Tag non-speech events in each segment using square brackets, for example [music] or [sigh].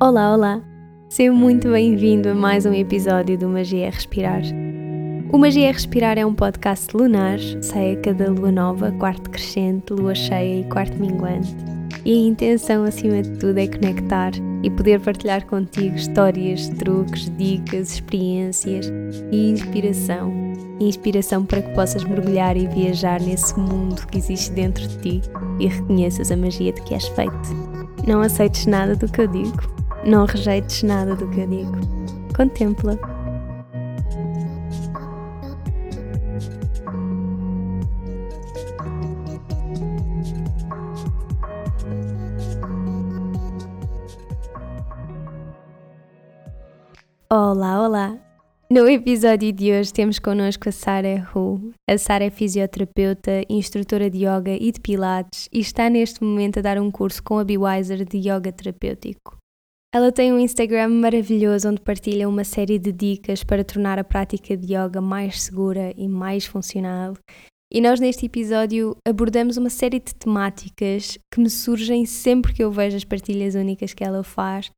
Olá, olá! Seja muito bem-vindo a mais um episódio do Magia Respirar. O Magia Respirar é um podcast lunar, sai a cada lua nova, quarto crescente, lua cheia e quarto minguante. E a intenção, acima de tudo, é conectar e poder partilhar contigo histórias, truques, dicas, experiências e inspiração. Inspiração para que possas mergulhar e viajar nesse mundo que existe dentro de ti e reconheças a magia de que és feito. Não aceites nada do que eu digo, não rejeites nada do que eu digo. Contempla. Olá, olá! No episódio de hoje temos connosco a Sara Hu. A Sara é fisioterapeuta, instrutora de yoga e de pilates e está neste momento a dar um curso com a Bewiser de yoga terapêutico. Ela tem um Instagram maravilhoso onde partilha uma série de dicas para tornar a prática de yoga mais segura e mais funcional. E nós neste episódio abordamos uma série de temáticas que me surgem sempre que eu vejo as partilhas únicas que ela faz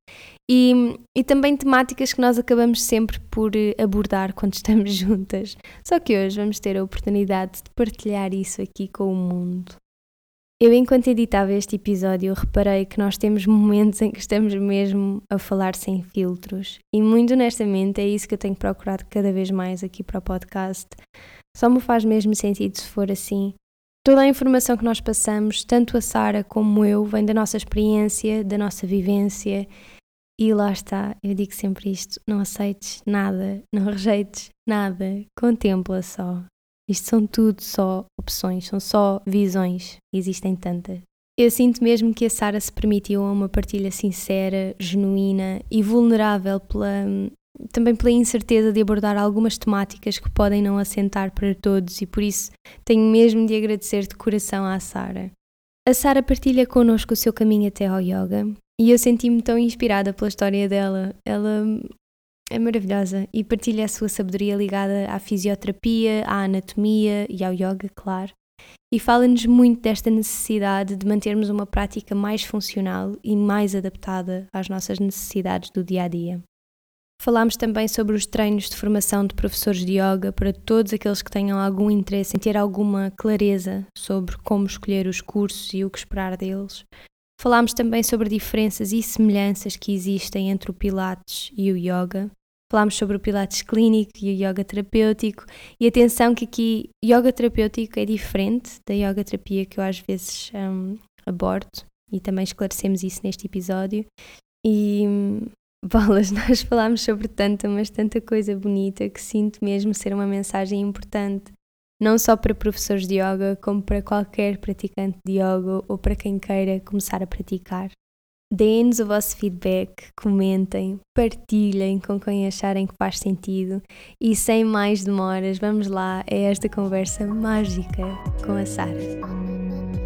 e, e também temáticas que nós acabamos sempre por eh, abordar [laughs] quando estamos juntas. Só que hoje vamos ter a oportunidade de partilhar isso aqui com o mundo. Eu, enquanto editava este episódio, reparei que nós temos momentos em que estamos mesmo a falar sem filtros, e muito honestamente é isso que eu tenho procurado cada vez mais aqui para o podcast. Só me faz mesmo sentido se for assim. Toda a informação que nós passamos, tanto a Sara como eu, vem da nossa experiência, da nossa vivência e lá está, eu digo sempre isto: não aceites nada, não [laughs] rejeites nada, contempla só. Isto são tudo só opções, são só visões, existem tantas. Eu sinto mesmo que a Sara se permitiu uma partilha sincera, genuína e vulnerável pela, também pela incerteza de abordar algumas temáticas que podem não assentar para todos e por isso tenho mesmo de agradecer de coração à Sara. A Sara partilha connosco o seu caminho até ao yoga e eu senti-me tão inspirada pela história dela. Ela é maravilhosa e partilha a sua sabedoria ligada à fisioterapia, à anatomia e ao yoga, claro. E fala-nos muito desta necessidade de mantermos uma prática mais funcional e mais adaptada às nossas necessidades do dia a dia. Falámos também sobre os treinos de formação de professores de yoga para todos aqueles que tenham algum interesse em ter alguma clareza sobre como escolher os cursos e o que esperar deles, Falámos também sobre diferenças e semelhanças que existem entre o Pilates e o Yoga. Falámos sobre o Pilates clínico e o Yoga terapêutico. E atenção que aqui Yoga terapêutico é diferente da Yoga terapia que eu às vezes um, abordo e também esclarecemos isso neste episódio. E bolas, [laughs] nós falámos sobre tanta, mas tanta coisa bonita que sinto mesmo ser uma mensagem importante não só para professores de yoga, como para qualquer praticante de yoga ou para quem queira começar a praticar. Deem-nos o vosso feedback, comentem, partilhem com quem acharem que faz sentido e sem mais demoras, vamos lá a esta conversa mágica com a Sara.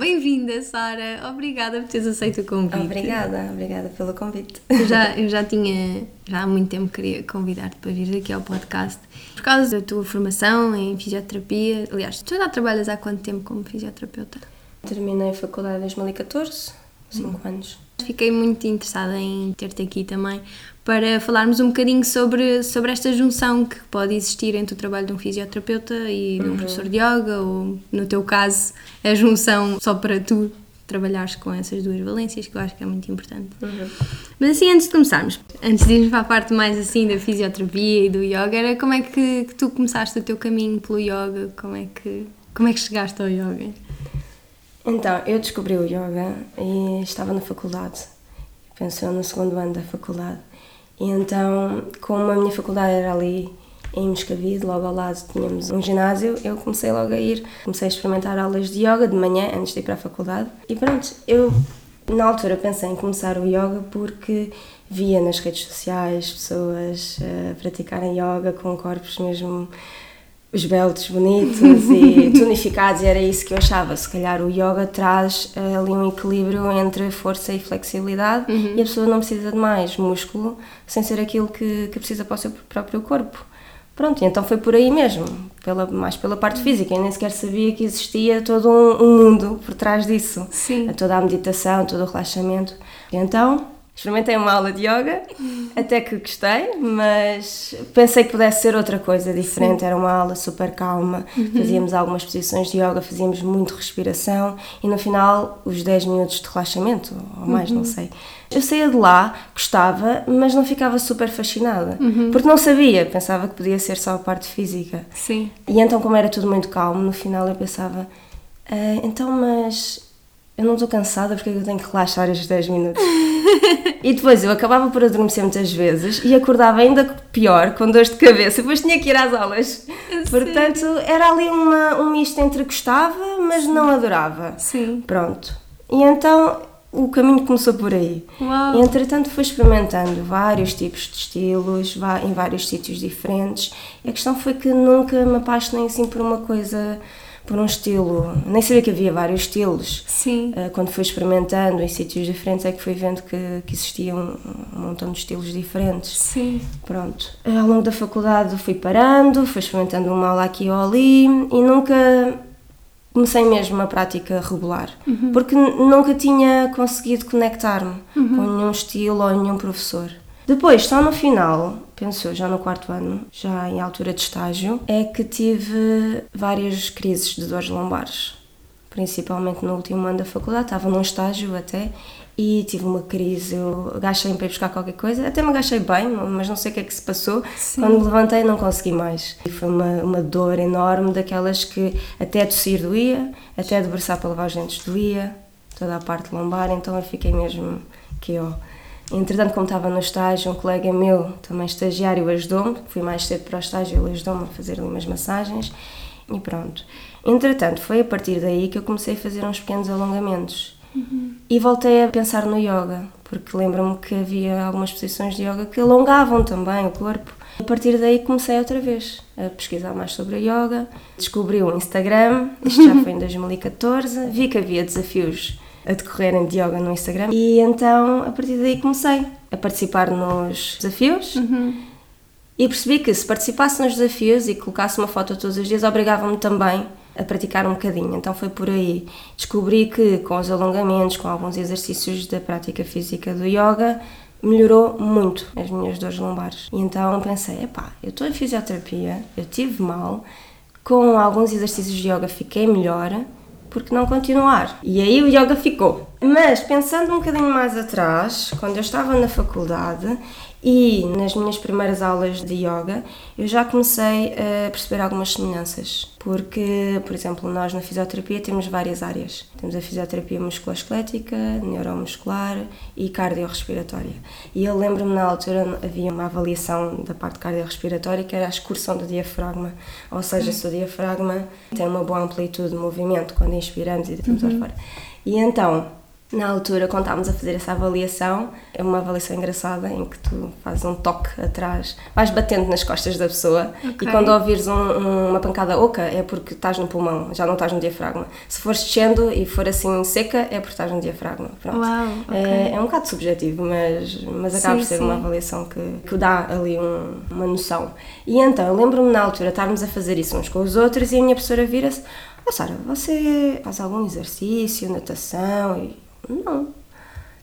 Bem-vinda, Sara. Obrigada por teres aceito o convite. Obrigada, obrigada pelo convite. Eu já, eu já tinha, já há muito tempo queria convidar-te para vir aqui ao podcast. Por causa da tua formação em fisioterapia, aliás, tu já trabalhas há quanto tempo como fisioterapeuta? Terminei a faculdade em 2014, 5 hum. anos. Fiquei muito interessada em ter-te aqui também para falarmos um bocadinho sobre, sobre esta junção que pode existir entre o trabalho de um fisioterapeuta e de um uhum. professor de yoga, ou no teu caso, a junção só para tu trabalhares com essas duas valências, que eu acho que é muito importante. Uhum. Mas assim, antes de começarmos, antes de irmos para a parte mais assim da fisioterapia e do yoga, era como é que, que tu começaste o teu caminho pelo yoga? Como é que, como é que chegaste ao yoga? Então, eu descobri o yoga e estava na faculdade, pensou no segundo ano da faculdade. E então, como a minha faculdade era ali em Moscavide, logo ao lado tínhamos um ginásio, eu comecei logo a ir, comecei a experimentar aulas de yoga de manhã antes de ir para a faculdade. E pronto, eu na altura pensei em começar o yoga porque via nas redes sociais pessoas uh, praticarem yoga com corpos mesmo esbeltos, bonitos e [laughs] tonificados, e era isso que eu achava. Se calhar o yoga traz uh, ali um equilíbrio entre força e flexibilidade uhum. e a pessoa não precisa de mais músculo sem ser aquilo que, que precisa para o seu próprio corpo. Pronto, então foi por aí mesmo, pela, mais pela parte física. Eu nem sequer sabia que existia todo um, um mundo por trás disso. Sim. Toda a meditação, todo o relaxamento. Então, experimentei uma aula de yoga, até que gostei, mas pensei que pudesse ser outra coisa diferente. Sim. Era uma aula super calma, uhum. fazíamos algumas posições de yoga, fazíamos muito respiração e no final os 10 minutos de relaxamento, ou mais, uhum. não sei. Eu saía de lá, gostava, mas não ficava super fascinada, uhum. porque não sabia, pensava que podia ser só a parte física. Sim. E então, como era tudo muito calmo, no final eu pensava, ah, então, mas eu não estou cansada porque é eu tenho que relaxar estes 10 minutos. [laughs] e depois eu acabava por adormecer muitas vezes e acordava ainda pior, com dores de cabeça, depois tinha que ir às aulas. Portanto, era ali uma, um misto entre gostava, mas Sim. não adorava. Sim. Pronto. E então o caminho começou por aí. Uau. E entretanto fui experimentando vários tipos de estilos, em vários sítios diferentes. E a questão foi que nunca me apaixonei assim por uma coisa por um estilo. Nem sabia que havia vários estilos. Sim. Uh, quando fui experimentando em sítios diferentes é que fui vendo que, que existiam um, montão de estilos diferentes. Sim. Pronto. Ao longo da faculdade fui parando, fui experimentando uma aula aqui ou ali e nunca comecei mesmo a prática regular. Uhum. Porque nunca tinha conseguido conectar-me uhum. com nenhum estilo ou nenhum professor. Depois, só no final, penso já no quarto ano, já em altura de estágio, é que tive várias crises de dores lombares. Principalmente no último ano da faculdade, estava num estágio até e tive uma crise. Eu agachei para ir buscar qualquer coisa, até me agachei bem, mas não sei o que é que se passou. Sim. Quando me levantei, não consegui mais. E foi uma, uma dor enorme, daquelas que até tossir doía, até debruçar para lavar os dentes doía, toda a parte lombar, então eu fiquei mesmo que eu. Entretanto, como estava no estágio, um colega meu, também estagiário, ajudou-me. Fui mais cedo para o estágio, ele ajudou-me a fazer ali umas massagens e pronto. Entretanto, foi a partir daí que eu comecei a fazer uns pequenos alongamentos. Uhum. E voltei a pensar no yoga, porque lembro-me que havia algumas posições de yoga que alongavam também o corpo. A partir daí comecei outra vez a pesquisar mais sobre a yoga, descobri o Instagram, isto já [laughs] foi em 2014, vi que havia desafios a decorrerem de yoga no Instagram. E então, a partir daí, comecei a participar nos desafios. Uhum. E percebi que se participasse nos desafios e colocasse uma foto todos os dias, obrigava-me também a praticar um bocadinho. Então foi por aí. Descobri que com os alongamentos, com alguns exercícios da prática física do yoga, melhorou muito as minhas dores lombares. E então pensei, epá, eu estou em fisioterapia, eu tive mal, com alguns exercícios de yoga fiquei melhor, porque não continuar? E aí o yoga ficou. Mas pensando um bocadinho mais atrás, quando eu estava na faculdade, e nas minhas primeiras aulas de yoga eu já comecei a perceber algumas semelhanças, porque, por exemplo, nós na fisioterapia temos várias áreas. Temos a fisioterapia musculoesquelética, neuromuscular e cardiorrespiratória. E eu lembro-me na altura havia uma avaliação da parte cardiorrespiratória que era a excursão do diafragma, ou seja, se o diafragma tem uma boa amplitude de movimento quando inspiramos e deitamos uhum. fora. E então, na altura, quando estávamos a fazer essa avaliação, é uma avaliação engraçada em que tu fazes um toque atrás, vais batendo nas costas da pessoa okay. e quando ouvires um, um, uma pancada oca é porque estás no pulmão, já não estás no diafragma. Se fores descendo e for assim seca, é porque estás no diafragma. Pronto. Uau, okay. é, é, um bocado subjetivo, mas, mas acaba sim, por ser sim. uma avaliação que, que dá ali um, uma noção. E então, lembro-me na altura estarmos a fazer isso uns com os outros e a minha professora vira-se: oh, Sara, você faz algum exercício, natação? E não.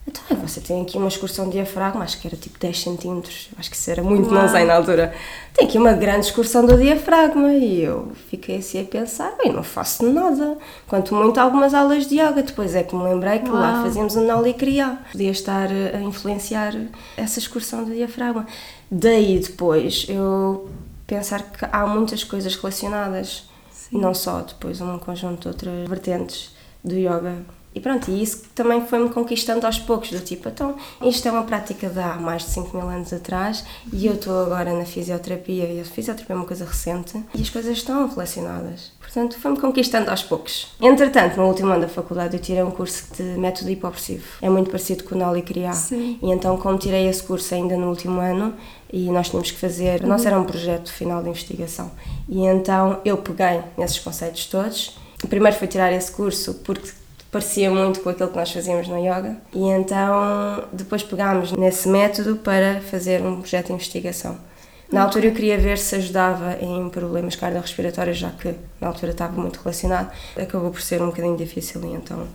Então, você tem aqui uma excursão de diafragma, acho que era tipo 10 centímetros, acho que isso era muito, Uau. não sei na altura. Tem aqui uma grande excursão do diafragma e eu fiquei assim a pensar, bem, não faço nada. Quanto muito algumas aulas de yoga, depois é que me lembrei que Uau. lá fazíamos o Kriya. Podia estar a influenciar essa excursão do diafragma. Daí depois eu pensar que há muitas coisas relacionadas, Sim. não só depois um conjunto de outras vertentes do yoga e pronto, e isso também foi-me conquistando aos poucos, do tipo, então, isto é uma prática de há mais de 5 mil anos atrás e eu estou agora na fisioterapia e a fisioterapia é uma coisa recente e as coisas estão relacionadas. Portanto, foi-me conquistando aos poucos. Entretanto, no último ano da faculdade eu tirei um curso de método hipopressivo. É muito parecido com o Noli Criar. Sim. E então, como tirei esse curso ainda no último ano, e nós tínhamos que fazer, uhum. nosso era um projeto final de investigação. E então eu peguei nesses conceitos todos. Primeiro foi tirar esse curso porque parecia muito com aquilo que nós fazíamos no yoga. E então depois pegámos nesse método para fazer um projeto de investigação. Na altura eu queria ver se ajudava em problemas cardiorrespiratórios, já que na altura estava muito relacionado. Acabou por ser um bocadinho difícil e então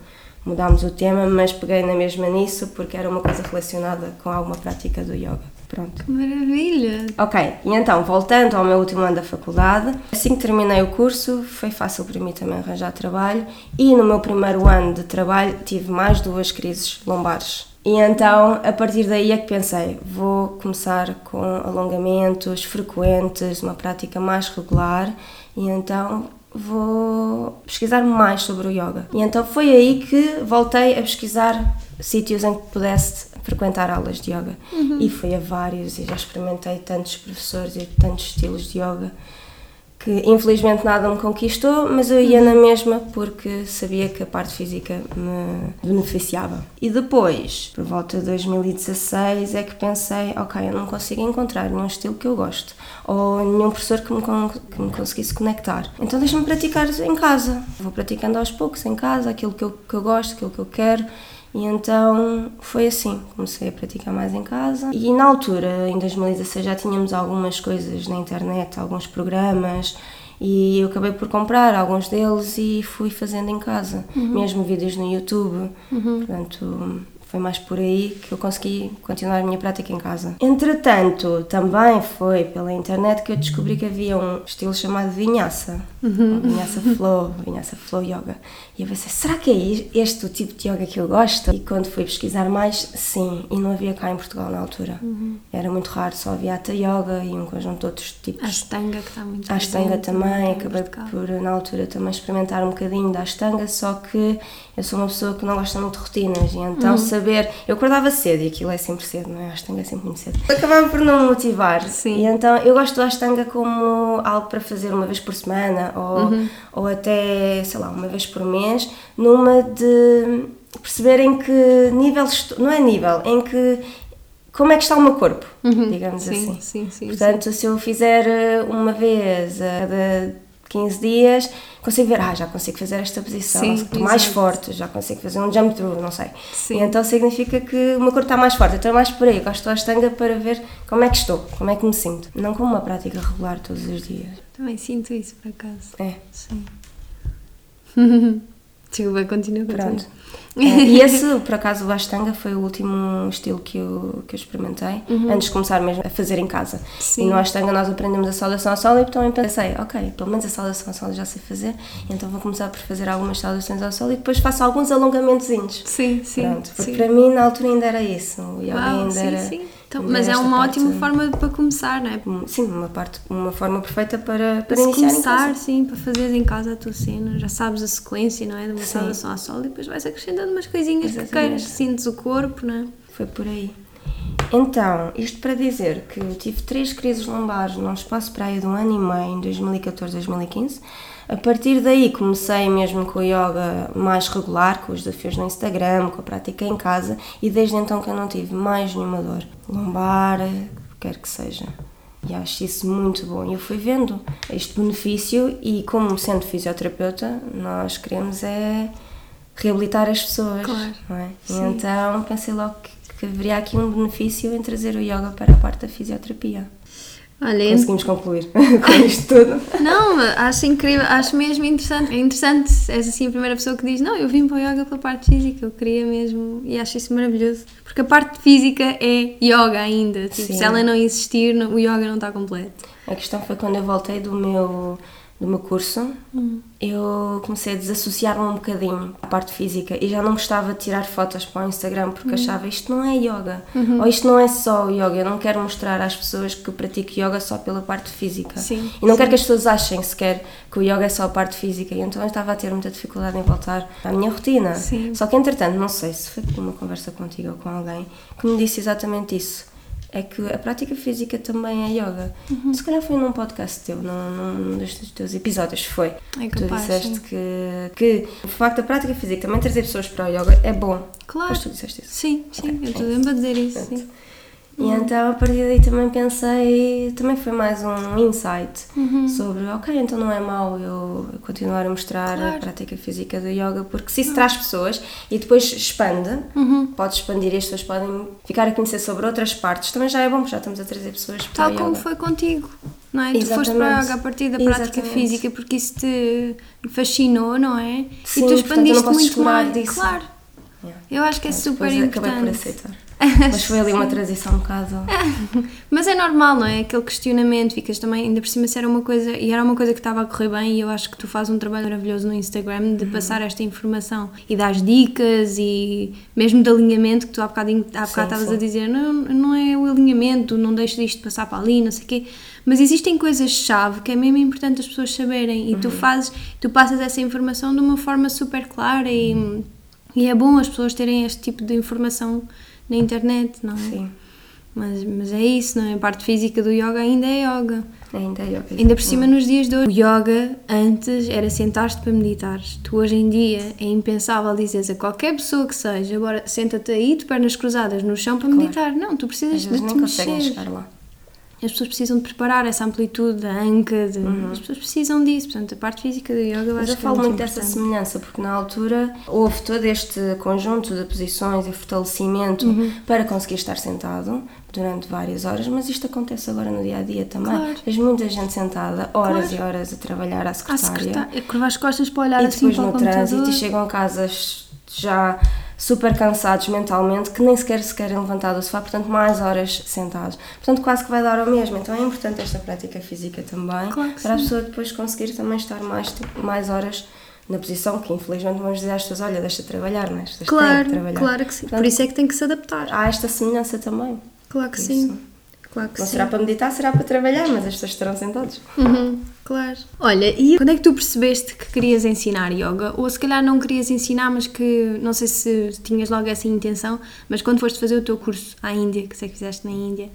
mudámos o tema, mas peguei na mesma nisso porque era uma coisa relacionada com alguma prática do yoga. Pronto. Que maravilha! Ok, e então, voltando ao meu último ano da faculdade, assim que terminei o curso, foi fácil para mim também arranjar trabalho e no meu primeiro ano de trabalho tive mais duas crises lombares. E então, a partir daí é que pensei, vou começar com alongamentos frequentes, uma prática mais regular e então vou pesquisar mais sobre o yoga. E então foi aí que voltei a pesquisar sítios em que pudesse frequentar aulas de yoga. Uhum. E fui a vários e já experimentei tantos professores e tantos estilos de yoga que infelizmente nada me conquistou, mas eu ia na mesma porque sabia que a parte física me beneficiava. E depois, por volta de 2016, é que pensei, ok, eu não consigo encontrar nenhum estilo que eu gosto ou nenhum professor que me, que me conseguisse conectar. Então deixa-me praticar em casa. Vou praticando aos poucos em casa, aquilo que eu, que eu gosto, aquilo que eu quero e então foi assim, comecei a praticar mais em casa. E na altura, em 2016, já tínhamos algumas coisas na internet, alguns programas, e eu acabei por comprar alguns deles e fui fazendo em casa, uhum. mesmo vídeos no YouTube. Uhum. Portanto, foi mais por aí que eu consegui continuar a minha prática em casa. Entretanto, também foi pela internet que eu descobri que havia um estilo chamado Vinhaça. Uhum. Vinhaça Flow, Vinhaça Flow Yoga. E eu pensei, será que é este o tipo de yoga que eu gosto? E quando fui pesquisar mais, sim, e não havia cá em Portugal na altura. Uhum. Era muito raro, só havia Hatha Yoga e um conjunto de outros tipos. A Ashtanga que está muito A Ashtanga também, acabei por na altura também experimentar um bocadinho da Ashtanga, só que eu sou uma pessoa que não gosta muito de rotinas e então uhum saber. Eu acordava cedo e aquilo é sempre cedo, não é? A Ashtanga é sempre muito cedo. Acabava por não me motivar. Sim. E então eu gosto da Ashtanga como algo para fazer uma vez por semana ou, uhum. ou até, sei lá, uma vez por mês, numa de perceber em que nível estou. Não é nível, em que como é que está o meu corpo, uhum, digamos sim, assim. Sim, sim, Portanto, sim. se eu fizer eh, uma vez a cada 15 dias, consigo ver, ah, já consigo fazer esta posição, Sim, estou mais forte, já consigo fazer um jump through, não sei. Sim. E então significa que o meu corpo está mais forte, então é mais por aí, eu gosto da estanga para ver como é que estou, como é que me sinto. Não como uma prática regular todos os dias. Também sinto isso, por acaso. É. Sim. [laughs] Desculpa, continua. Pronto. [laughs] É, e esse, por acaso, o Ashtanga foi o último estilo que eu, que eu experimentei, uhum. antes de começar mesmo a fazer em casa. Sim. E no Ashtanga nós aprendemos a saudação ao sol e também pensei, ok, pelo menos a saudação ao sol já sei fazer, então vou começar por fazer algumas saudações ao sol e depois faço alguns alongamentos. Sim, sim. Pronto, porque sim. para mim na altura ainda era isso, o yoga Uau, ainda sim, era... Sim. Então, mas é uma ótima forma para começar, não é? Sim, uma, parte, uma forma perfeita para, para, para iniciar começar, sim, para fazeres em casa a tua cena. Já sabes a sequência, não é? De uma saudação ao sol e depois vais acrescentando umas coisinhas Exatamente. que queiras, sintes o corpo, não é? Foi por aí. Então, isto para dizer que eu tive três crises lombares num espaço para aí de um ano e meio, em 2014, 2015 a partir daí comecei mesmo com o yoga mais regular, com os desafios no Instagram, com a prática em casa e desde então que eu não tive mais nenhuma dor. Lombar, quer que seja. E acho isso muito bom. E eu fui vendo este benefício e como sendo fisioterapeuta, nós queremos é reabilitar as pessoas. Claro. É? Então pensei logo que, que haveria aqui um benefício em trazer o yoga para a parte da fisioterapia. Olha, Conseguimos concluir [laughs] com isto tudo. Não, acho incrível, acho mesmo interessante. É interessante, és assim a primeira pessoa que diz: Não, eu vim para o yoga pela parte física, eu queria mesmo, e acho isso maravilhoso. Porque a parte física é yoga ainda. Tipo, se ela não existir, o yoga não está completo. A questão foi quando eu voltei do meu do meu curso, uhum. eu comecei a desassociar-me um bocadinho à parte física e já não gostava de tirar fotos para o Instagram porque uhum. achava isto não é yoga uhum. ou isto não é só yoga. Eu não quero mostrar às pessoas que pratico yoga só pela parte física sim, e não sim. quero que as pessoas achem sequer que o yoga é só a parte física. E então eu estava a ter muita dificuldade em voltar à minha rotina. Sim. Só que entretanto, não sei se foi uma conversa contigo ou com alguém que me disse exatamente isso é que a prática física também é yoga. Uhum. Se calhar foi num podcast teu, num, num dos teus episódios, foi. É capaz, tu disseste que, que o facto da prática física também trazer pessoas para o yoga é bom. Claro. Mas tu disseste isso. Sim, sim, okay. eu estou sempre a dizer isso. Sim. E então a partir daí também pensei, também foi mais um insight sobre, ok, então não é mau eu continuar a mostrar a Claro. prática física do yoga, porque se isso traz pessoas e depois expande, pode expandir e as pessoas podem ficar a conhecer sobre outras partes, também já é bom, porque já estamos a trazer pessoas para Tal como yoga. foi contigo, não é? Tu foste Exatamente. para a yoga a partir da prática Exatamente. física porque isso te fascinou, não é? Sim, e tu portanto, expandiste posso muito mais. disso. Claro. Yeah. Eu acho que é super Depois acabei por importante. aceitar. [laughs] Mas foi ali uma transição um bocado. [laughs] Mas é normal, não é? Aquele questionamento, ficas também, ainda por cima, se era uma coisa, e era uma coisa que estava a correr bem, e eu acho que tu fazes um trabalho maravilhoso no Instagram Uhum. de passar esta informação e dar dicas e mesmo de alinhamento, que tu há bocado, há bocado estavas a dizer, não, não é o alinhamento, não deixo disto passar para ali, não sei o quê. Mas existem coisas-chave que é mesmo importante as pessoas saberem e tu Uhum. fazes, tu passas essa informação de uma forma super clara e, e é bom as pessoas terem este tipo de informação na internet, não é? Sim, Mas, mas é isso, não é? A parte física do yoga ainda é yoga. ainda é yoga. Ainda por cima nos dias de hoje. O yoga antes era sentar-te para meditares. Tu hoje em dia é impensável dizeres a qualquer pessoa que seja, agora senta-te aí de pernas cruzadas no chão para meditar. Não, tu precisas Às de te mexer. chegar lá. As pessoas precisam de preparar essa amplitude, a anca, de... as pessoas precisam disso. Portanto, a parte física do yoga eu Uhum. Mas acho eu que falo é muito dessa semelhança, porque na altura houve todo este conjunto de posições e fortalecimento Uhum. para conseguir estar sentado durante várias horas, mas isto acontece agora no dia a dia também. Claro. Tens muita gente sentada, horas Claro. e horas a trabalhar à À secretária. secretária, curva as costas para olhar e assim depois para o no trânsito e chegam a casa já super cansados mentalmente que nem sequer se querem levantar do sofá, portanto mais horas sentados. Portanto quase que vai dar ao mesmo. Então é importante esta prática física também Claro para a pessoa depois conseguir também estar mais, mais horas na posição que infelizmente vamos dizer às pessoas, olha, deixa trabalhar, não é? Claro, que trabalhar. claro que sim. Por Portanto, isso é que tem que se adaptar. há esta semelhança também. Claro que Isso. sim. Claro que Não sim. será para meditar, será para trabalhar, mas as pessoas estarão sentados. Uhum, claro. Olha, e quando é que tu percebeste que querias ensinar yoga? Ou se calhar não querias ensinar, mas que não sei se tinhas logo essa intenção, mas quando foste fazer o teu curso à Índia, que sei que fizeste na Índia,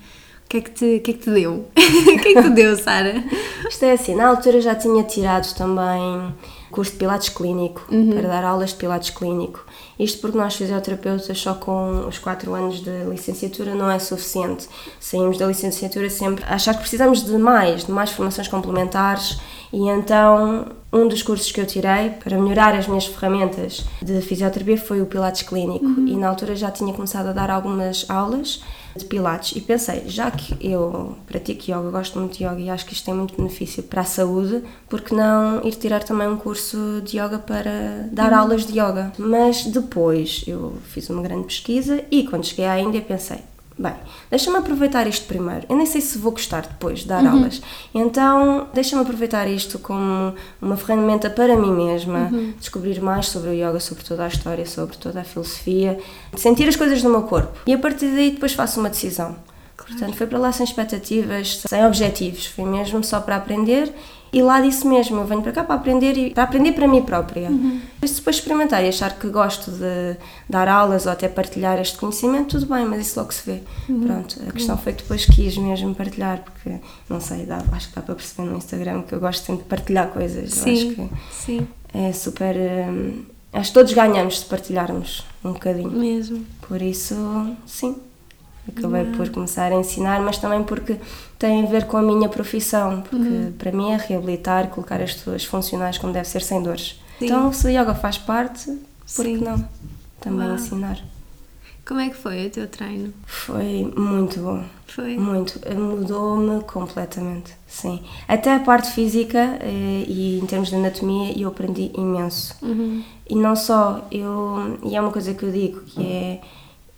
o que é que te, o que é que te deu? [laughs] o que é que te deu, Sara? Isto é assim, na altura já tinha tirado também curso de Pilates clínico, para dar aulas de Pilates clínico. Isto porque nós fisioterapeutas só com os 4 anos de licenciatura não é suficiente. Saímos da licenciatura sempre a achar que precisamos de mais, de mais formações complementares e então um dos cursos que eu tirei para melhorar as minhas ferramentas de fisioterapia foi o Pilates clínico e na altura já tinha começado a dar algumas aulas de Pilates e pensei, já que eu pratico yoga, gosto muito de yoga e acho que isto tem muito benefício para a saúde, porque não ir tirar também um curso de yoga para dar aulas de yoga? Mas depois eu fiz uma grande pesquisa e quando cheguei à Índia pensei, bem, deixa-me aproveitar isto primeiro. Eu nem sei se vou gostar depois de dar aulas. Então, deixa-me aproveitar isto como uma ferramenta para mim mesma, descobrir mais sobre o yoga, sobre toda a história, sobre toda a filosofia, sentir as coisas no meu corpo. E a partir daí depois faço uma decisão. Portanto, foi para lá sem expectativas, sem objetivos, foi mesmo só para aprender e lá disse mesmo, eu venho para cá para aprender e para aprender para mim própria. Mas depois experimentar e achar que gosto de dar aulas ou até partilhar este conhecimento, tudo bem, mas isso logo se vê. Pronto, a questão foi que depois quis mesmo partilhar, porque não sei, dá, acho que dá para perceber no Instagram que eu gosto sempre de partilhar coisas. Eu acho que sim, é super. hum, acho que todos ganhamos de partilharmos um bocadinho. mesmo. Por isso, sim, acabei por começar a ensinar, mas também porque tem a ver com a minha profissão, porque para mim é reabilitar, colocar as pessoas funcionais como deve ser, sem dores. Sim. Então, se o yoga faz parte, por que não? Também Uau. ensinar. Como é que foi o teu treino? Foi muito bom. Foi? Muito. Mudou-me completamente, sim. Até a parte física eh, e em termos de anatomia eu aprendi imenso. Uhum. E não só, eu, e é uma coisa que eu digo, que é,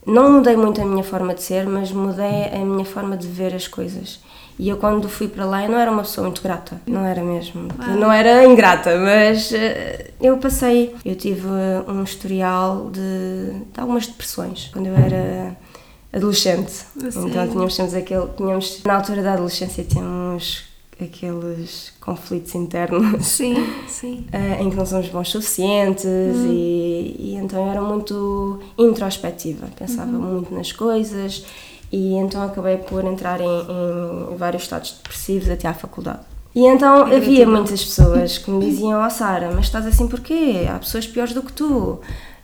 não mudei muito a minha forma de ser, mas mudei a minha forma de ver as coisas. E eu quando fui para lá, eu não era uma pessoa muito grata, não era mesmo. Uau. Não era ingrata, mas eh, eu passei, eu tive eh, um historial de, de algumas depressões, quando eu era adolescente. Então tínhamos, tínhamos aquele, tínhamos, na altura da adolescência tínhamos aqueles conflitos internos Sim, [laughs] sim. eh, em que não somos bons suficientes e, e então eu era muito introspectiva, pensava muito nas coisas e então acabei por entrar em, em vários estados depressivos até à faculdade. E então havia muitas pessoas que me diziam, ó Sara, mas estás assim porquê? Há pessoas piores do que tu.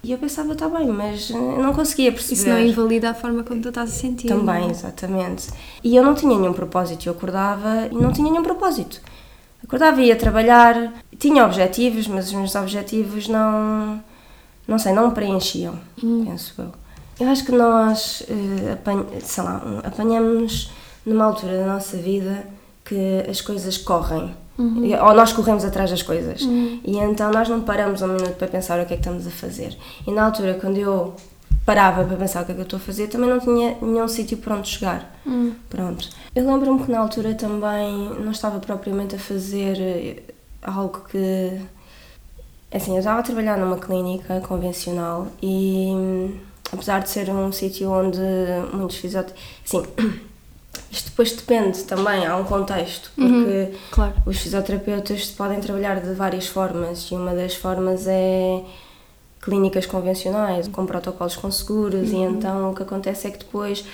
E eu pensava, está bem, mas não conseguia perceber. Isso não invalida a forma como tu estás a sentir. Também, é? exatamente. E eu não tinha nenhum propósito, eu acordava e não tinha nenhum propósito. Acordava e ia trabalhar, tinha objetivos, mas os meus objetivos não, não sei, não me preenchiam, penso eu. Eu acho que nós, eh, sei lá, apanhamos numa altura da nossa vida que as coisas correm. Ou nós corremos atrás das coisas. E então nós não paramos um minuto para pensar o que é que estamos a fazer. E na altura, quando eu parava para pensar o que é que eu estou a fazer, também não tinha nenhum sítio para onde chegar. Pronto. Eu lembro-me que na altura também não estava propriamente a fazer eh, algo que. Assim, eu estava a trabalhar numa clínica convencional e, hum, apesar de ser um sítio onde muitos fisioterapeutas. Assim, [clears throat] isto depois depende também, há um contexto, porque Claro. os fisioterapeutas podem trabalhar de várias formas e uma das formas é clínicas convencionais, com protocolos com seguros, e então o que acontece é que depois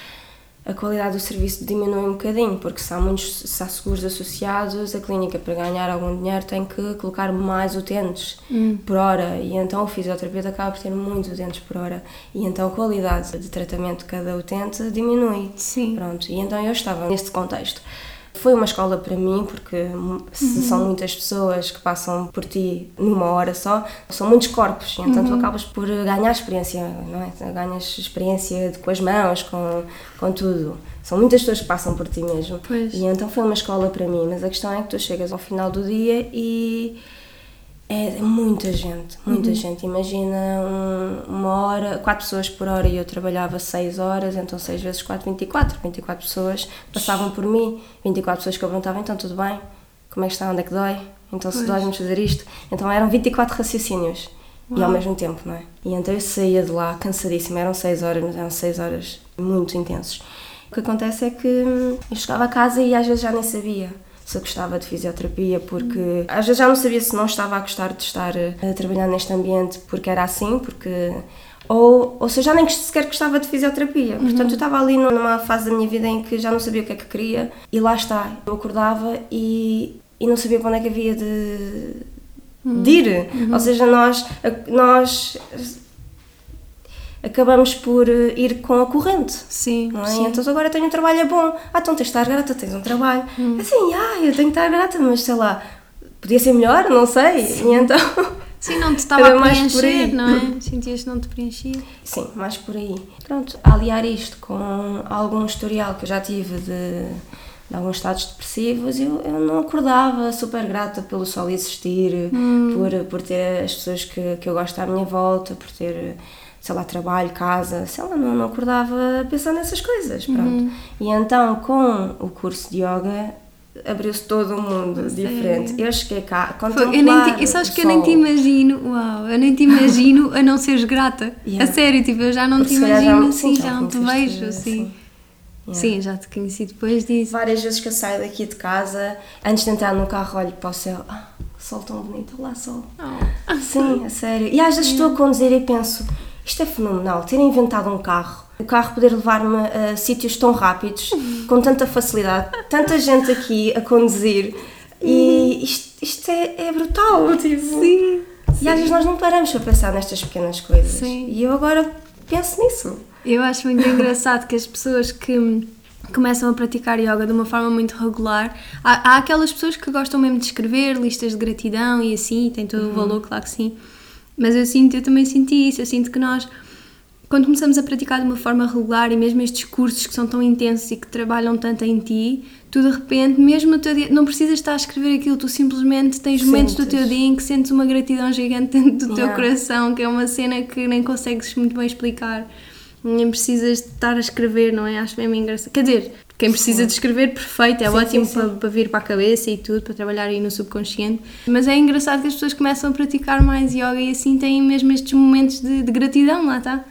a qualidade do serviço diminui um bocadinho, porque se há muitos se há seguros associados, a clínica para ganhar algum dinheiro tem que colocar mais utentes por hora e então o fisioterapeuta acaba por ter muitos utentes por hora e então a qualidade de tratamento de cada utente diminui. Sim. Pronto, e então eu estava neste contexto. Foi uma escola para mim, porque se são muitas pessoas que passam por ti numa hora só, são muitos corpos, então tu acabas por ganhar experiência, não é? Ganhas experiência com as mãos, com, com tudo. São muitas pessoas que passam por ti mesmo. Pois. E então foi uma escola para mim, mas a questão é que tu chegas ao final do dia e é muita gente, muita gente. Imagina um- uma hora, quatro pessoas por hora e eu trabalhava seis horas, então seis vezes quatro, 24. 24 pessoas passavam por mim, 24 pessoas que eu perguntava, então tudo bem? Como é que está? Onde é que dói? Então se Pois. dói vamos fazer isto. Então eram 24 raciocínios. E ao mesmo tempo, não é? E então eu saía de lá cansadíssima, eram seis horas, mas eram seis horas muito intensos. O que acontece é que hum, eu chegava a casa e às vezes já nem sabia se eu gostava de fisioterapia, porque às vezes já não sabia se não estava a gostar de estar eh, a trabalhar neste ambiente porque era assim, porque. Ou, ou se eu já nem sequer gostava de fisioterapia. Portanto, eu estava ali numa fase da minha vida em que já não sabia o que é que queria e lá está. Eu acordava e, e não sabia para onde é que havia de, de ir. Ou seja, nós, nós acabamos por eh, ir com a corrente. Sim, é? sim. Então agora tenho um trabalho é bom. Ah, então tens de estar grata, tens um trabalho. Assim, ah, eu tenho que estar grata, mas sei lá, podia ser melhor, não sei. E então, Sim, não te [laughs] estava a preencher, não é? [laughs] Sentias que não te preenchia. sim, mais por aí. Pronto, aliar isto com algum historial que eu já tive de, de alguns estados depressivos, eu, eu não acordava super grata pelo sol existir, por, por ter as pessoas que, que eu gosto à minha volta, por ter, sei lá, trabalho, casa, sei lá, não, não acordava a pensar nessas coisas, pronto. E então, com o curso de yoga, abriu-se todo um mundo diferente. Eu cheguei cá contemplar eu nem te, eu sabes o que eu nem te imagino, uau, eu nem te imagino a não seres grata. Yeah. A sério, tipo, eu já não Porque te imagino, já- sim, já, já não te vejo, sim. sim. Yeah. Sim, já te conheci depois disso. Várias vezes que eu saio daqui de casa, antes de entrar no carro, olho para o céu, ah, sol tão bonito, olá sol. Oh. Sim, a sério. E às vezes estou a conduzir e penso, isto é fenomenal, ter inventado um carro, o carro poder levar-me a sítios tão rápidos, com tanta facilidade, tanta gente aqui a conduzir, e isto, isto é, é brutal, tipo. Sim. E às vezes nós não paramos para pensar nestas pequenas coisas. Sim. E eu agora penso nisso. Eu acho muito engraçado que as pessoas que começam a praticar yoga de uma forma muito regular, há, há aquelas pessoas que gostam mesmo de escrever listas de gratidão e assim, e tem todo o valor, claro que sim. Mas eu sinto, eu também senti isso, eu sinto que nós quando começamos a praticar de uma forma regular e mesmo estes cursos que são tão intensos e que trabalham tanto em ti, tu de repente, mesmo teu dia, não precisas estar a escrever aquilo, tu simplesmente tens momentos do teu dia em que sentes uma gratidão gigante dentro do teu Yeah. coração, que é uma cena que nem consegues muito bem explicar. Nem precisas de estar a escrever, não é? Acho mesmo engraçado. Quer dizer, quem precisa de escrever, perfeito, é Sim, ótimo sim, sim. Para, para vir para a cabeça e tudo, para trabalhar aí no subconsciente. Mas é engraçado que as pessoas começam a praticar mais yoga e assim têm mesmo estes momentos de, de gratidão, lá está.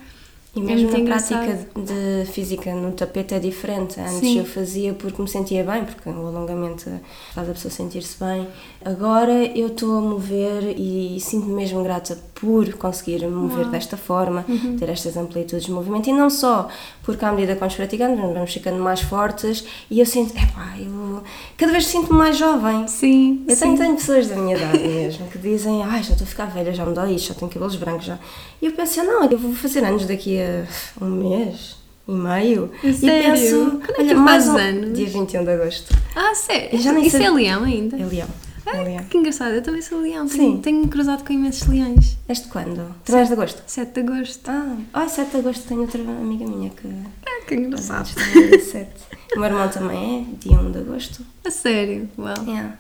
E É mesmo muito na prática engraçado. de, de física no tapete é diferente. Antes Sim. eu fazia porque me sentia bem, porque o alongamento faz a pessoa sentir-se bem. Agora eu estou a mover e sinto-me mesmo grata por conseguir me mover desta forma, Uhum. ter estas amplitudes de movimento. E não só porque à medida que vamos praticando, vamos ficando mais fortes e eu sinto, epá, eu cada vez sinto-me mais jovem. Sim, Eu sim. tenho, tenho pessoas da minha idade mesmo que dizem, ai, já estou a ficar velha, já me dói isto, já tenho cabelos brancos já. E eu penso, não, eu vou fazer anos daqui a um mês e meio. E sério? penso, Quando é que olha, mais um, anos? dia 21 de agosto. Ah, sério? Eu já nem Isso sei- é leão ainda? É leão. É leão. Que engraçado, eu também sou leão. Sim. Tenho, tenho cruzado com imensos leões. Este quando? 3 de agosto. 7 de agosto. Ah, ai, 7 de agosto tenho outra amiga minha que Ah, que engraçado. dia 7. O meu irmão também é, dia 1 de agosto. A sério? Uau. É.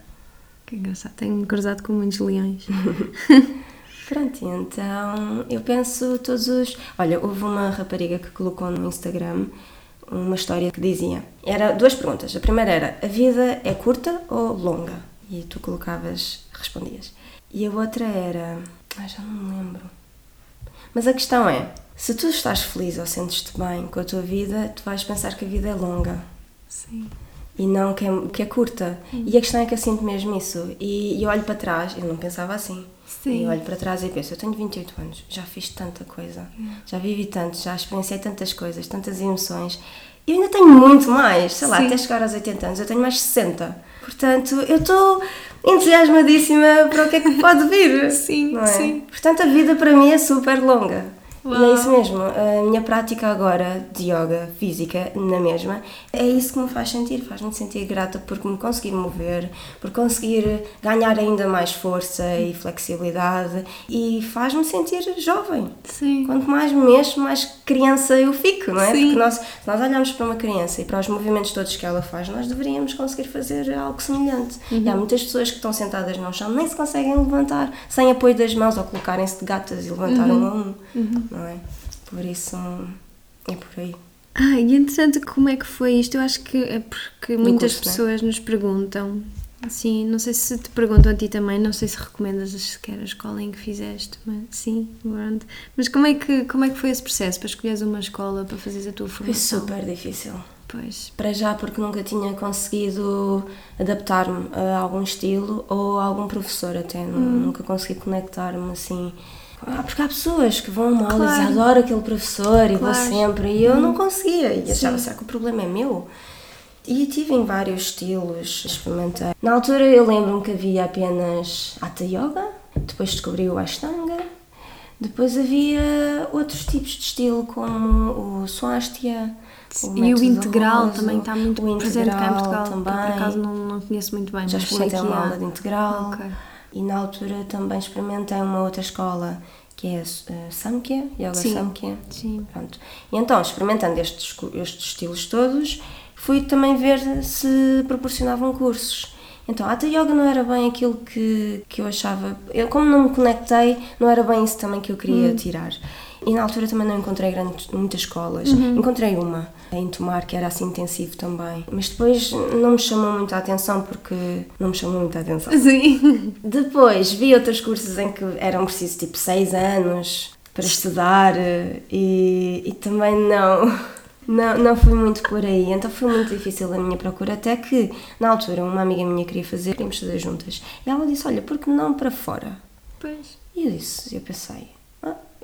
Que engraçado. Tenho cruzado com muitos leões. [laughs] Pronto, então eu penso todos os. Olha, houve uma rapariga que colocou no Instagram uma história que dizia: era duas perguntas. A primeira era: a vida é curta ou longa? E tu colocavas, respondias. E a outra era: ah, já não me lembro. Mas a questão é: se tu estás feliz ou sentes-te bem com a tua vida, tu vais pensar que a vida é longa Sim. e não que é, que é curta. E a questão é que eu sinto mesmo isso. E, e eu olho para trás, eu não pensava assim. Sim. E olho para trás e penso, eu tenho 28 anos, já fiz tanta coisa, já vivi tanto, já experienciei tantas coisas, tantas emoções. E eu ainda tenho muito mais, sei lá, Sim. até chegar aos 80 anos, eu tenho mais 60. Portanto, eu estou entusiasmadíssima para o que é que pode vir. [laughs] Sim, é? sim. Portanto, a vida para mim é super longa. E Uau. é isso mesmo, a minha prática agora de yoga física, na mesma, é isso que me faz sentir, faz-me sentir grata por me conseguir mover, por conseguir ganhar ainda mais força e flexibilidade e faz-me sentir jovem. Sim. Quanto mais me mexo, mais criança eu fico, não é? Sim. Porque nós, se nós olharmos para uma criança e para os movimentos todos que ela faz, nós deveríamos conseguir fazer algo semelhante. E há muitas pessoas que estão sentadas no chão, nem se conseguem levantar, sem apoio das mãos ou colocarem-se de gatas e levantar um a um, não é? Por isso, é por aí. Ah, e entretanto, como é que foi isto? Eu acho que é porque muitas curso, não é? pessoas nos perguntam. Sim, não sei se te perguntam a ti também, não sei se recomendas sequer a escola em que fizeste, mas sim, pronto. Mas como é que, como é que foi esse processo para escolheres uma escola para fazeres a tua Foi formação? super difícil. Pois. Para já, porque nunca tinha conseguido adaptar-me a algum estilo ou a algum professor, até. Hum. Nunca consegui conectar-me assim. Ah, porque há pessoas que vão a uma aula e Claro. dizem, adoro aquele professor e vou Claro. sempre. E eu não conseguia. E achava, será que o problema é meu? E tive em vários estilos, experimentei. Na altura eu lembro-me que havia apenas Hatha Yoga, depois descobri o Ashtanga, depois havia outros tipos de estilo como o Swastika, e o integral Roso, também está muito o presente cá em integral Portugal. também. Por acaso não, não conheço muito bem, Já experimentei uma aula de integral Ok. E na altura também experimentei uma outra escola que é uh, Samkhya, Yoga Sim. Samkhya. Sim. Pronto. E então, experimentando estes, estes estilos todos, fui também ver se proporcionavam cursos. Então, a Hatha Yoga não era bem aquilo que, que eu achava. Eu, como não me conectei, não era bem isso também que eu queria tirar. E na altura também não encontrei grandes, muitas escolas. Encontrei uma em Tomar, que era assim intensivo também. Mas depois não me chamou muito a atenção porque não me chamou muito a atenção. Sim. [laughs] Depois vi outros cursos em que eram precisos tipo seis anos para estudar eh, e, e também não, [laughs] não, não fui muito por aí. Então foi muito difícil a minha procura. Até que na altura uma amiga minha queria fazer, queríamos fazer juntas. E ela disse: Olha, por que não para fora? Pois. E eu disse: Eu pensei,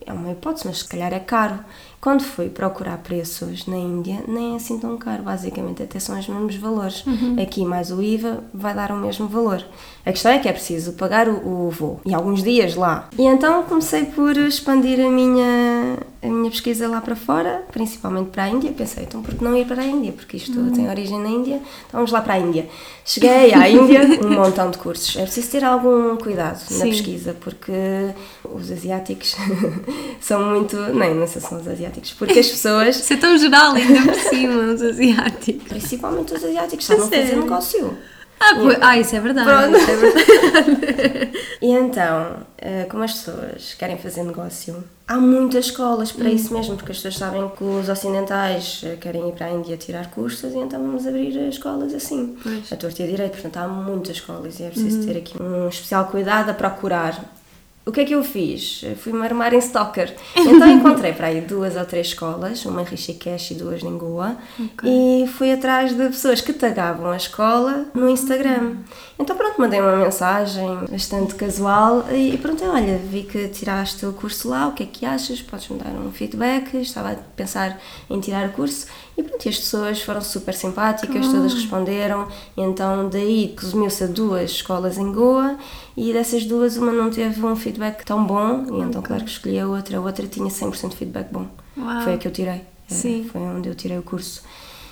é uma hipótese, mas se calhar é caro. Quando fui procurar preços na Índia, nem é assim tão caro, basicamente, até são os mesmos valores. Aqui, mais o IVA, vai dar o mesmo valor. A questão é que é preciso pagar o, o voo e alguns dias lá. E então comecei por expandir a minha, a minha pesquisa lá para fora, principalmente para a Índia. Pensei, então por que não ir para a Índia? Porque isto tem origem na Índia, então vamos lá para a Índia. Cheguei à Índia, [laughs] um montão de cursos. É preciso ter algum cuidado na Sim. pesquisa, porque os asiáticos [laughs] são muito. Nem, não sei se são os asiáticos, porque as pessoas, Isso é tão geral ainda por cima, os asiáticos. principalmente os asiáticos, sabem fazer negócio. Ah, pois- ah, isso é verdade. Pronto. Isso é verdade. [laughs] E então, eh, como as pessoas querem fazer negócio, há muitas escolas para isso mesmo, porque as pessoas sabem que os ocidentais eh, querem ir para a Índia tirar cursos e então vamos abrir escolas assim. Pois. Uhum. A torta e a direito, portanto há muitas escolas e é preciso ter aqui um especial cuidado a procurar o que é que eu fiz? Fui-me armar em stalker. Então encontrei para aí duas ou três escolas, uma em Rishikesh e duas em Goa, okay. e fui atrás de pessoas que tagavam a escola no Instagram. Então pronto, mandei uma mensagem bastante casual e pronto, olha, vi que tiraste o curso lá, o que é que achas? Podes-me dar um feedback? Estava a pensar em tirar o curso. E pronto, e as pessoas foram super simpáticas, todas responderam, e então daí resumiu-se a duas escolas em Goa e dessas duas uma não teve um feedback tão bom e então claro que escolhi a outra, a outra tinha 100% feedback bom. Uau. Foi a que eu tirei. É, Sim. Foi onde eu tirei o curso.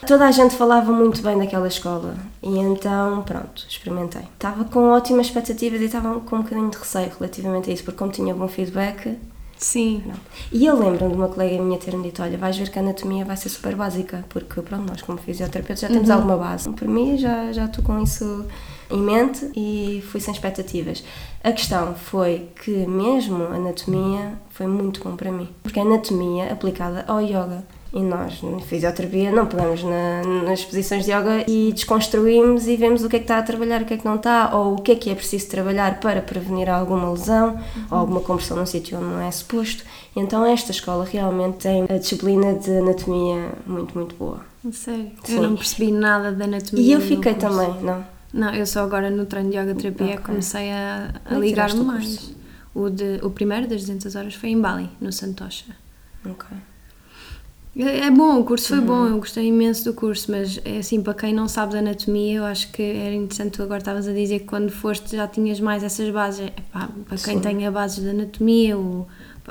Toda a gente falava muito bem daquela escola e então, pronto, experimentei. Estava com ótimas expectativas e estava com um bocadinho de receio relativamente a isso, porque como tinha bom feedback, Sim. Não. E eu lembro de uma colega minha ter-me dito: Olha, vais ver que a anatomia vai ser super básica, porque pronto, nós como fisioterapeutas já temos uhum. alguma base. Por mim, já, já estou com isso em mente e fui sem expectativas. A questão foi que, mesmo a anatomia, foi muito bom para mim, porque a anatomia aplicada ao yoga e nós, na fisioterapia, não pegamos na, nas posições de yoga e desconstruímos e vemos o que é que está a trabalhar, o que é que não está, ou o que é que é preciso trabalhar para prevenir alguma lesão uhum. ou alguma compressão num sítio onde não é suposto. Então esta escola realmente tem a disciplina de anatomia muito, muito boa. Sério? Sim. Eu não percebi nada da anatomia. E eu fiquei também, não? Não, eu só agora no treino de yoga terapia okay. comecei a, a ligar-me mais. O, de, o primeiro das 200 horas foi em Bali, no Santosha. Ok. É, é bom, o curso foi uhum. bom, eu gostei imenso do curso, mas é assim, para quem não sabe de anatomia, eu acho que era interessante, tu agora estavas a dizer que quando foste já tinhas mais essas bases. Epá, para quem sim. tem a bases de anatomia, o,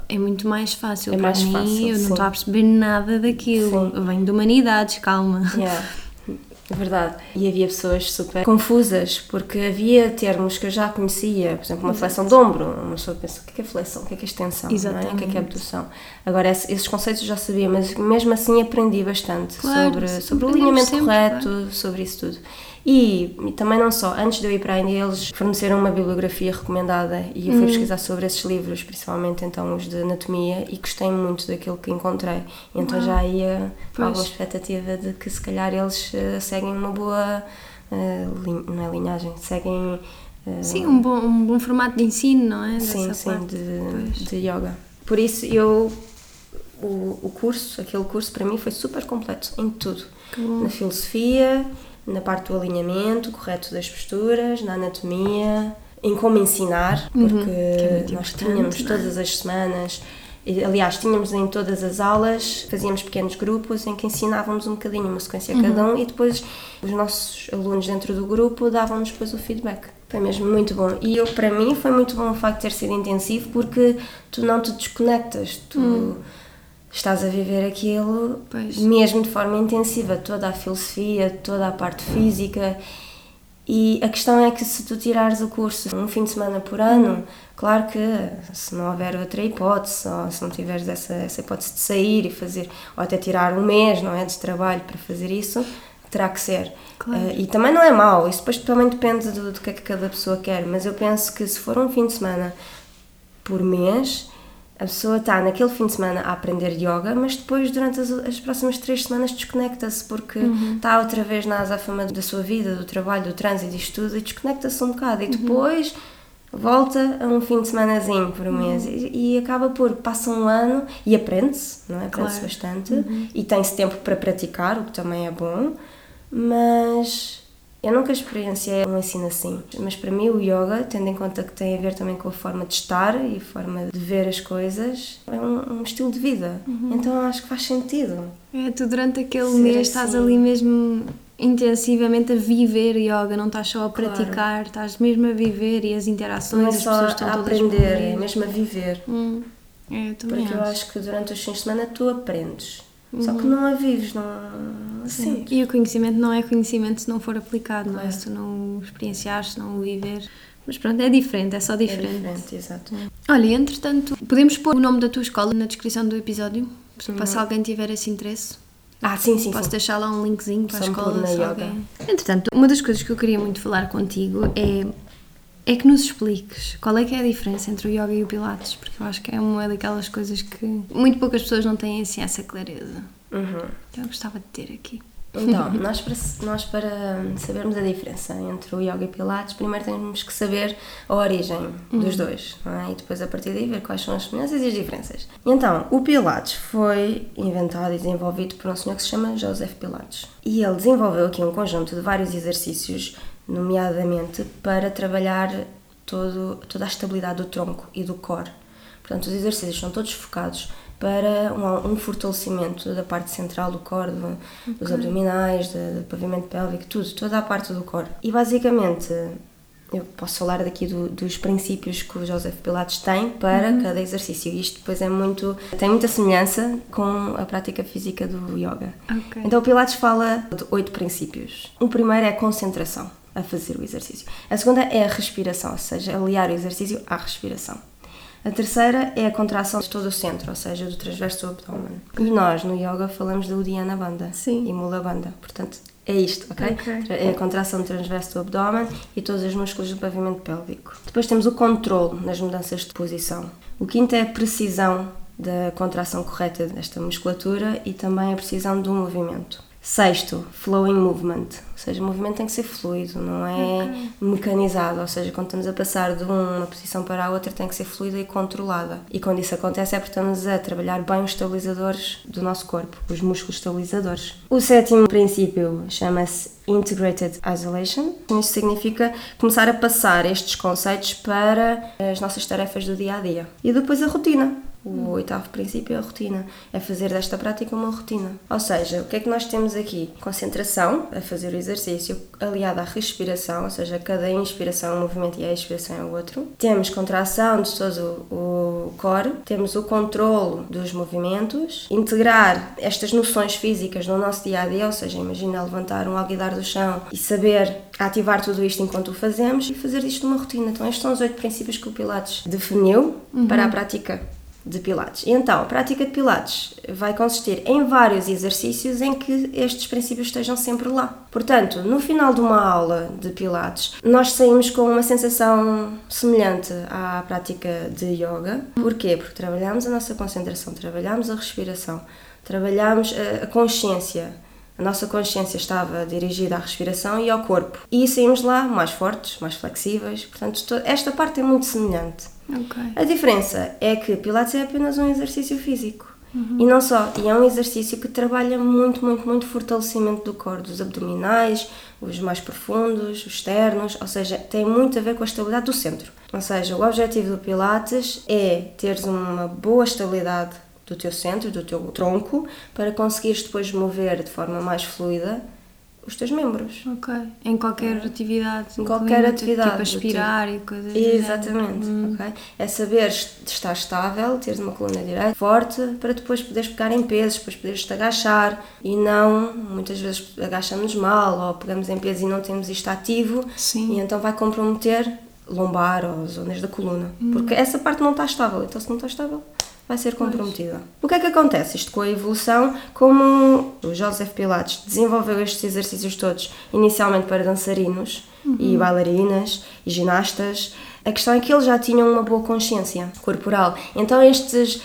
é muito mais fácil. É para mais mim, fácil, eu sim. não estou a perceber nada daquilo. Sim. Eu venho de humanidades, calma. Yeah. [laughs] É verdade. E havia pessoas super confusas, porque havia termos que eu já conhecia, por exemplo, uma flexão de ombro. Uma pessoa pensa, o que é flexão? O que é, é extensão? Exatamente. É? O que é, que é abdução? Agora, esses conceitos eu já sabia, mas mesmo assim aprendi bastante claro, sobre, sobre o alinhamento correto, sobre isso tudo. E, e, também não só, antes de eu ir para a Índia, eles forneceram uma bibliografia recomendada e eu fui uhum. pesquisar sobre esses livros, principalmente então os de anatomia, e gostei muito daquilo que encontrei. Então já ia com alguma expectativa de que se calhar eles uh, seguem uma boa. Uh, não é linhagem, seguem. Uh, sim, um bom, um bom formato de ensino, não é? Dessa sim, sim, parte. de, de yoga. Por isso eu. O, o curso, aquele curso para mim foi super completo em tudo. Na filosofia, na parte do alinhamento correto das posturas, na anatomia, em como ensinar, uhum. porque uhum, é nós tínhamos é? todas as semanas, aliás, tínhamos em todas as aulas, fazíamos pequenos grupos em que ensinávamos um bocadinho, uma sequência a cada uhum. um, e depois os nossos alunos dentro do grupo davam-nos depois o feedback. Foi mesmo muito bom. E eu, para mim, foi muito bom o facto de ter sido intensivo, porque tu não te desconectas, tu. Uhum estás a viver aquilo pois. mesmo de forma intensiva, toda a filosofia, toda a parte física. E a questão é que se tu tirares o curso um fim de semana por ano, claro que se não houver outra hipótese, ou se não tiveres essa, essa hipótese de sair e fazer, ou até tirar um mês, não é, de trabalho para fazer isso, terá que ser. Claro. Uh, e também não é mau, isso depois também depende do, do que é que cada pessoa quer, mas eu penso que se for um fim de semana por mês, a pessoa está naquele fim de semana a aprender yoga, mas depois, durante as, as próximas três semanas, desconecta-se porque uhum. está outra vez na azáfama da sua vida, do trabalho, do trânsito, disto tudo, e desconecta-se um bocado. E uhum. depois uhum. volta a um fim de semanazinho por um uhum. mês e, e, acaba por, passa um ano e aprende-se, não é? Aprende-se claro. bastante uhum. e tem-se tempo para praticar, o que também é bom, mas eu nunca experienciei um ensino assim, mas para mim o yoga, tendo em conta que tem a ver também com a forma de estar e a forma de ver as coisas, é um, um estilo de vida. Uhum. Então acho que faz sentido. É, tu durante aquele Ser mês assim. estás ali mesmo intensivamente a viver yoga, não estás só a praticar, claro. estás mesmo a viver e as interações, não é as pessoas estão a aprender, é mesmo a viver. Hum. É, Porque acho. eu acho que durante os fins de semana tu aprendes Uhum. Só que não a vives, não. Assim. E o conhecimento não é conhecimento se não for aplicado, não é? Se tu não experienciares, se não o viver. Mas pronto, é diferente, é só diferente. É diferente, exato. Olha, entretanto, podemos pôr o nome da tua escola na descrição do episódio? Para se alguém tiver esse interesse. Ah, sim, sim. Posso sim. deixar lá um linkzinho para Só a escola. Se alguém... Entretanto, uma das coisas que eu queria muito falar contigo é é que nos expliques qual é que é a diferença entre o yoga e o pilates, porque eu acho que é uma daquelas coisas que muito poucas pessoas não têm assim essa clareza. Uhum. Então eu gostava de ter aqui. Então, [laughs] nós para, nós para sabermos a diferença entre o yoga e pilates, primeiro temos que saber a origem dos dois, é? e depois a partir daí ver quais são as semelhanças e as diferenças. Então, o pilates foi inventado e desenvolvido por um senhor que se chama Joseph Pilates. E ele desenvolveu aqui um conjunto de vários exercícios, nomeadamente para trabalhar todo, toda a estabilidade do tronco e do core. Portanto, os exercícios são todos focados para um, um fortalecimento da parte central do core, do, okay. dos abdominais, do, do, pavimento pélvico, tudo, toda a parte do core. E basicamente, eu posso falar daqui do, dos princípios que o Joseph Pilates tem para uhum. cada exercício. Isto depois é muito, tem muita semelhança com a prática física do yoga. Okay. Então o Pilates fala de oito princípios. O primeiro é concentração a fazer o exercício. A segunda é a respiração, ou seja, aliar o exercício à respiração. A terceira é a contração de todo o centro, ou seja, do transverso do abdômen. E nós, no yoga, falamos da Uddiyana Bandha Sim. e Mula Bandha. Portanto, é isto, ok? okay? É a contração do transverso do abdômen e todos os músculos do pavimento pélvico. Depois temos o controle nas mudanças de posição. O quinto é a precisão da contração correta desta musculatura e também a precisão do movimento. Sexto, flowing movement, ou seja, o movimento tem que ser fluido, não é okay. mecanizado, ou seja, quando estamos a passar de uma posição para a outra tem que ser fluida e controlada. E quando isso acontece é porque estamos a trabalhar bem os estabilizadores do nosso corpo, os músculos estabilizadores. O sétimo princípio chama-se Integrated Isolation. Isso significa começar a passar estes conceitos para as nossas tarefas do dia a dia. E depois a rotina o oitavo princípio é a rotina, é fazer desta prática uma rotina. Ou seja, o que é que nós temos aqui? Concentração, a fazer o exercício, aliada à respiração, ou seja, cada inspiração é um movimento e a expiração é o outro. Temos contração de todo o core, temos o controlo dos movimentos, integrar estas noções físicas no nosso dia a dia, ou seja, imagina levantar um alguidar do chão e saber ativar tudo isto enquanto o fazemos e fazer isto numa rotina. Então, estes são os oito princípios que o Pilates definiu uhum. para a prática de Pilates. Então, a prática de Pilates vai consistir em vários exercícios em que estes princípios estejam sempre lá. Portanto, no final de uma aula de Pilates, nós saímos com uma sensação semelhante à prática de yoga. Porquê? Porque trabalhamos a nossa concentração, trabalhamos a respiração, trabalhamos a consciência. A nossa consciência estava dirigida à respiração e ao corpo. E saímos lá mais fortes, mais flexíveis. Portanto, esta parte é muito semelhante. Okay. A diferença é que Pilates é apenas um exercício físico. Uhum. E não só, e é um exercício que trabalha muito, muito, muito fortalecimento do core, dos abdominais, os mais profundos, os externos, ou seja, tem muito a ver com a estabilidade do centro. Ou seja, o objetivo do Pilates é teres uma boa estabilidade do teu centro, do teu tronco, para conseguires depois mover de forma mais fluida os teus membros. Ok. Em qualquer atividade. Em qualquer atividade. Tipo aspirar e coisas Exatamente. Hum. Ok. É saber estar estável, teres uma coluna direita, forte, para depois poderes pegar em pesos, depois poderes te agachar e não, muitas vezes agachamos mal ou pegamos em peso e não temos isto ativo Sim. e então vai comprometer lombar ou zonas da coluna. Hum. Porque essa parte não está estável, então se não está estável vai ser comprometida. O que é que acontece? Isto com a evolução, como o Joseph Pilates desenvolveu estes exercícios todos inicialmente para dançarinos uhum. e bailarinas e ginastas, a questão é que eles já tinham uma boa consciência corporal. Então estes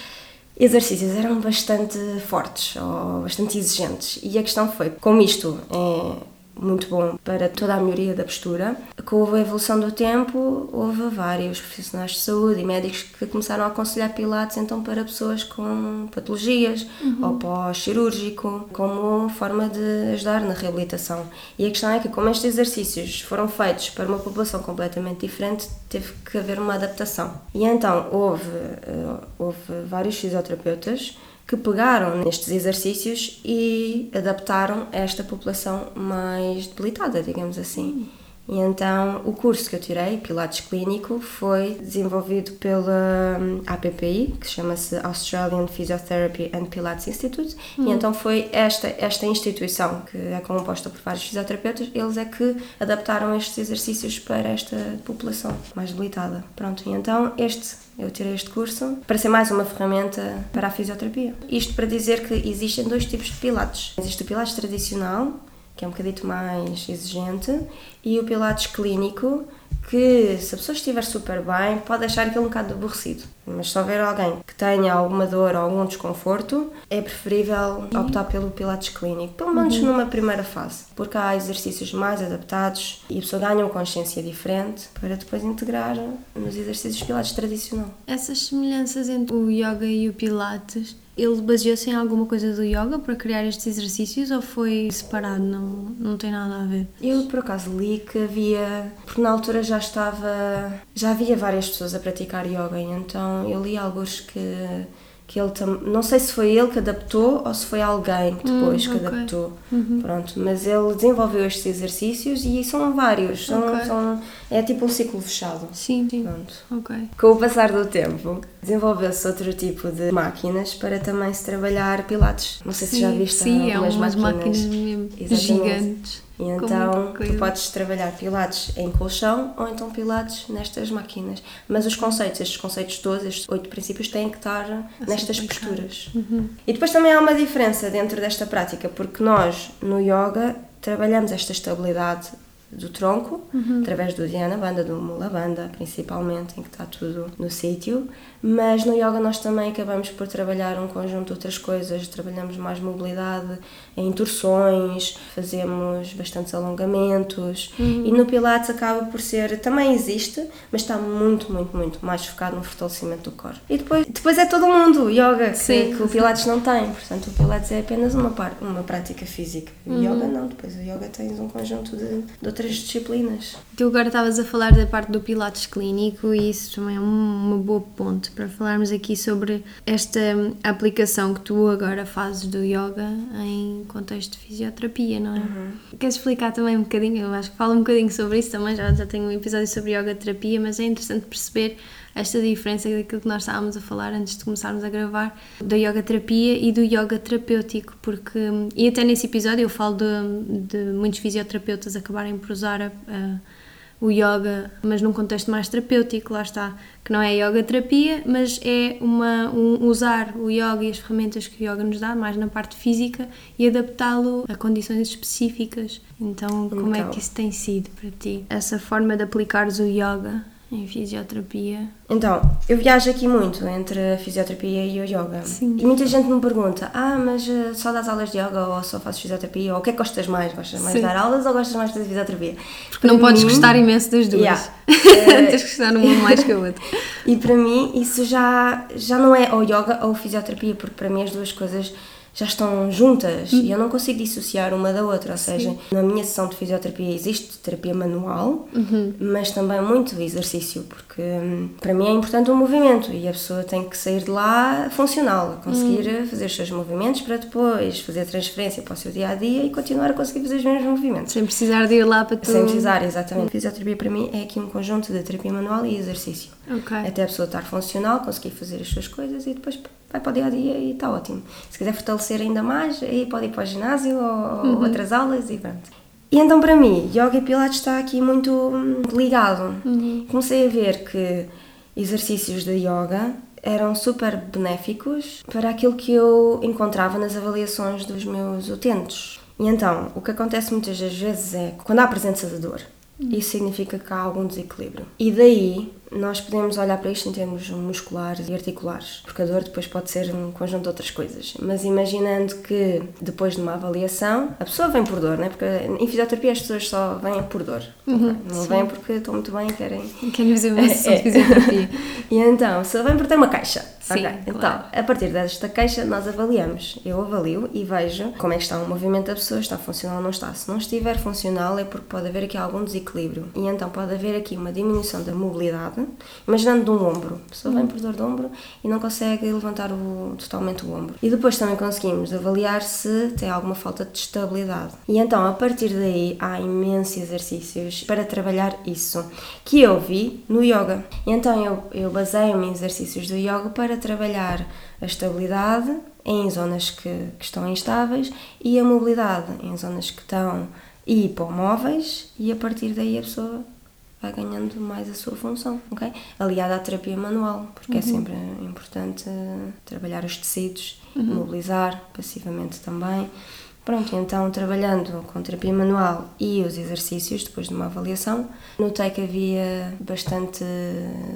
exercícios eram bastante fortes ou bastante exigentes. E a questão foi, como isto é muito bom para toda a melhoria da postura. Com a evolução do tempo, houve vários profissionais de saúde e médicos que começaram a aconselhar pilates então para pessoas com patologias uhum. ou pós-cirúrgico, como forma de ajudar na reabilitação. E a questão é que, como estes exercícios foram feitos para uma população completamente diferente, teve que haver uma adaptação. E então houve, eh, houve vários fisioterapeutas que pegaram nestes exercícios e adaptaram a esta população mais debilitada, digamos assim. E então o curso que eu tirei, Pilates Clínico, foi desenvolvido pela hum, APPI, que chama-se Australian Physiotherapy and Pilates Institute, e então foi esta, esta instituição, que é composta por vários fisioterapeutas, eles é que adaptaram estes exercícios para esta população mais debilitada. Pronto, e então este eu tirei este curso para ser mais uma ferramenta para a fisioterapia. Isto para dizer que existem dois tipos de pilates. Existe o pilates tradicional, que é um bocadito mais exigente, e o Pilates clínico, que se a pessoa estiver super bem, pode achar aquilo um bocado aborrecido. Mas se houver alguém que tenha alguma dor ou algum desconforto, é preferível optar pelo Pilates clínico, pelo menos uhum. numa primeira fase, porque há exercícios mais adaptados e a pessoa ganha uma consciência diferente para depois integrar nos exercícios Pilates tradicional. Essas semelhanças entre o yoga e o Pilates ele baseou-se em alguma coisa do yoga para criar estes exercícios ou foi separado? Não, não tem nada a ver? Eu, por acaso, li que havia. Porque na altura já estava. Já havia várias pessoas a praticar yoga, então eu li alguns que que ele tam... não sei se foi ele que adaptou ou se foi alguém depois hum, que okay. adaptou uhum. pronto mas ele desenvolveu estes exercícios e são vários são, okay. são é tipo um ciclo fechado sim, sim. pronto okay. com o passar do tempo desenvolveu-se outro tipo de máquinas para também se trabalhar pilates não sei sim, se já viste sim, algumas é máquinas, máquinas gigantes e então tu podes trabalhar pilates em colchão ou então pilates nestas máquinas. Mas os conceitos, estes conceitos todos, estes oito princípios, têm que estar assim nestas posturas. Uhum. E depois também há uma diferença dentro desta prática, porque nós no yoga trabalhamos esta estabilidade do tronco, uhum. através do Dhyana Banda, do Mula Banda, principalmente, em que está tudo no sítio. Mas no yoga nós também acabamos por trabalhar um conjunto de outras coisas. Trabalhamos mais mobilidade em torções, fazemos bastantes alongamentos. Uhum. E no Pilates acaba por ser, também existe, mas está muito, muito, muito mais focado no fortalecimento do corpo. E depois, depois é todo mundo, yoga, que, sim, que o Pilates não tem. Portanto, o Pilates é apenas uma, par, uma prática física. O uhum. yoga não, depois o yoga tens um conjunto de, de outras disciplinas. Tu agora estavas a falar da parte do Pilates clínico e isso também é uma boa ponte para falarmos aqui sobre esta aplicação que tu agora fazes do yoga em contexto de fisioterapia, não é? Uhum. Queres explicar também um bocadinho? Eu acho que fala um bocadinho sobre isso também, já, já tenho um episódio sobre yoga terapia, mas é interessante perceber esta diferença daquilo que nós estávamos a falar antes de começarmos a gravar, da yoga terapia e do yoga terapêutico, porque, e até nesse episódio eu falo de, de muitos fisioterapeutas acabarem por usar a, a o yoga, mas num contexto mais terapêutico, lá está, que não é yoga terapia, mas é uma, um, usar o yoga e as ferramentas que o yoga nos dá, mais na parte física, e adaptá-lo a condições específicas. Então, como então. é que isso tem sido para ti? Essa forma de aplicares o yoga em fisioterapia? Então, eu viajo aqui muito entre a fisioterapia e o yoga. Sim. E muita gente me pergunta: ah, mas eh, só das aulas de yoga ou só fazes fisioterapia? Ou o que é que gostas mais? Gostas mais Sim. de dar aulas ou gostas mais de fazer fisioterapia? Porque para não mim, podes gostar imenso das duas. Yeah. [laughs] Tens que gostar um [laughs] mais que o outro. e para mim, isso já, já não é ou yoga ou fisioterapia, porque para mim as duas coisas já estão juntas uhum. e eu não consigo dissociar uma da outra. Ou seja, Sim. na minha sessão de fisioterapia existe terapia manual, uhum. mas também muito exercício, porque hum, para mim é importante o movimento e a pessoa tem que sair de lá funcional, conseguir uhum. fazer os seus movimentos para depois fazer a transferência para o seu dia a dia e continuar a conseguir fazer os mesmos movimentos. Sem precisar de ir lá para tu... Sem precisar, exatamente. Fisioterapia para mim é aqui um conjunto de terapia manual e exercício. Okay. Até a pessoa estar funcional, conseguir fazer as suas coisas e depois vai para o dia a dia e está ótimo. Se quiser fortalecer ainda mais, aí pode ir para o ginásio ou, uhum. outras aulas e pronto. E então, para mim, Yoga e Pilates está aqui muito hum, ligado. Uhum. Comecei a ver que exercícios de yoga eram super benéficos para aquilo que eu encontrava nas avaliações dos meus utentes. E então, o que acontece muitas das vezes é quando há presença de dor, uhum. isso significa que há algum desequilíbrio. E daí nós podemos olhar para isto em termos musculares e articulares, porque a dor depois pode ser um conjunto de outras coisas. Mas imaginando que depois de uma avaliação, a pessoa vem por dor, né? porque em fisioterapia as pessoas só vêm por dor, uhum, okay? não sim. vêm porque estão muito bem e querem. Querem fazer uma [laughs] sessão de fisioterapia. e então, pessoa vem porque tem uma caixa. Sim, okay? Então, claro. A partir desta queixa, nós avaliamos. Eu avalio e vejo como é que está o movimento da pessoa, está funcional ou não está. Se não estiver funcional, é porque pode haver aqui algum desequilíbrio. E então pode haver aqui uma diminuição da mobilidade imaginando de um ombro. A pessoa vem por dor de ombro e não consegue levantar o, totalmente o ombro. E depois também conseguimos avaliar se tem alguma falta de estabilidade. E então, a partir daí, há imensos exercícios para trabalhar isso, que eu vi no yoga. E então, eu, eu baseio-me em exercícios do yoga para trabalhar a estabilidade em zonas que, que estão instáveis e a mobilidade em zonas que estão hipomóveis e a partir daí a pessoa vai ganhando mais a sua função, ok? Aliada à terapia manual, porque é uhum. é sempre importante trabalhar os tecidos, uhum. mobilizar passivamente também. Pronto, então trabalhando com terapia manual e os exercícios depois de uma avaliação, notei que havia bastante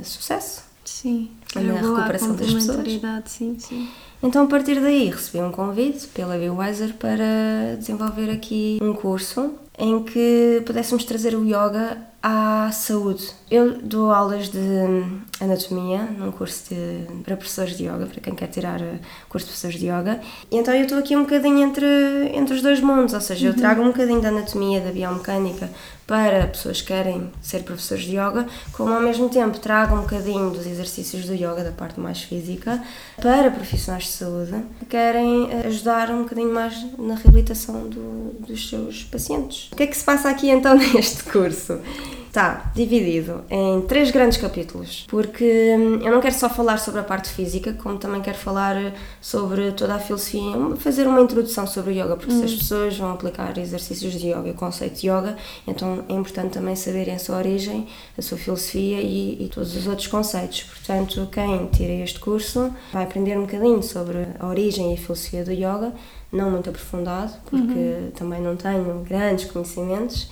sucesso Sim, na recuperação das pessoas. Sim, sim. Então, a partir daí, recebi um convite pela BioWiser para desenvolver aqui um curso em que pudéssemos trazer o yoga à saúde. Eu dou aulas de anatomia num curso de, para professores de yoga, para quem quer tirar curso de professores de yoga. E então eu estou aqui um bocadinho entre, entre os dois mundos, ou seja, eu uhum. trago um bocadinho da anatomia, da biomecânica para pessoas que querem ser professores de yoga, como ao mesmo tempo trago um bocadinho dos exercícios do yoga, da parte mais física, para profissionais de saúde que querem ajudar um bocadinho mais na reabilitação do, dos seus pacientes. O que é que se passa aqui então [laughs] neste curso? Está dividido em três grandes capítulos, porque hum, eu não quero só falar sobre a parte física, como também quero falar sobre toda a filosofia, fazer uma introdução sobre o yoga, porque hum. se as hum. pessoas vão aplicar exercícios de yoga, o conceito de yoga, então é importante também saberem a sua origem, a sua filosofia e, e todos os outros conceitos. Portanto, quem tira este curso vai aprender um bocadinho sobre a origem e a filosofia do yoga, não muito aprofundado, porque uhum. também não tenho grandes conhecimentos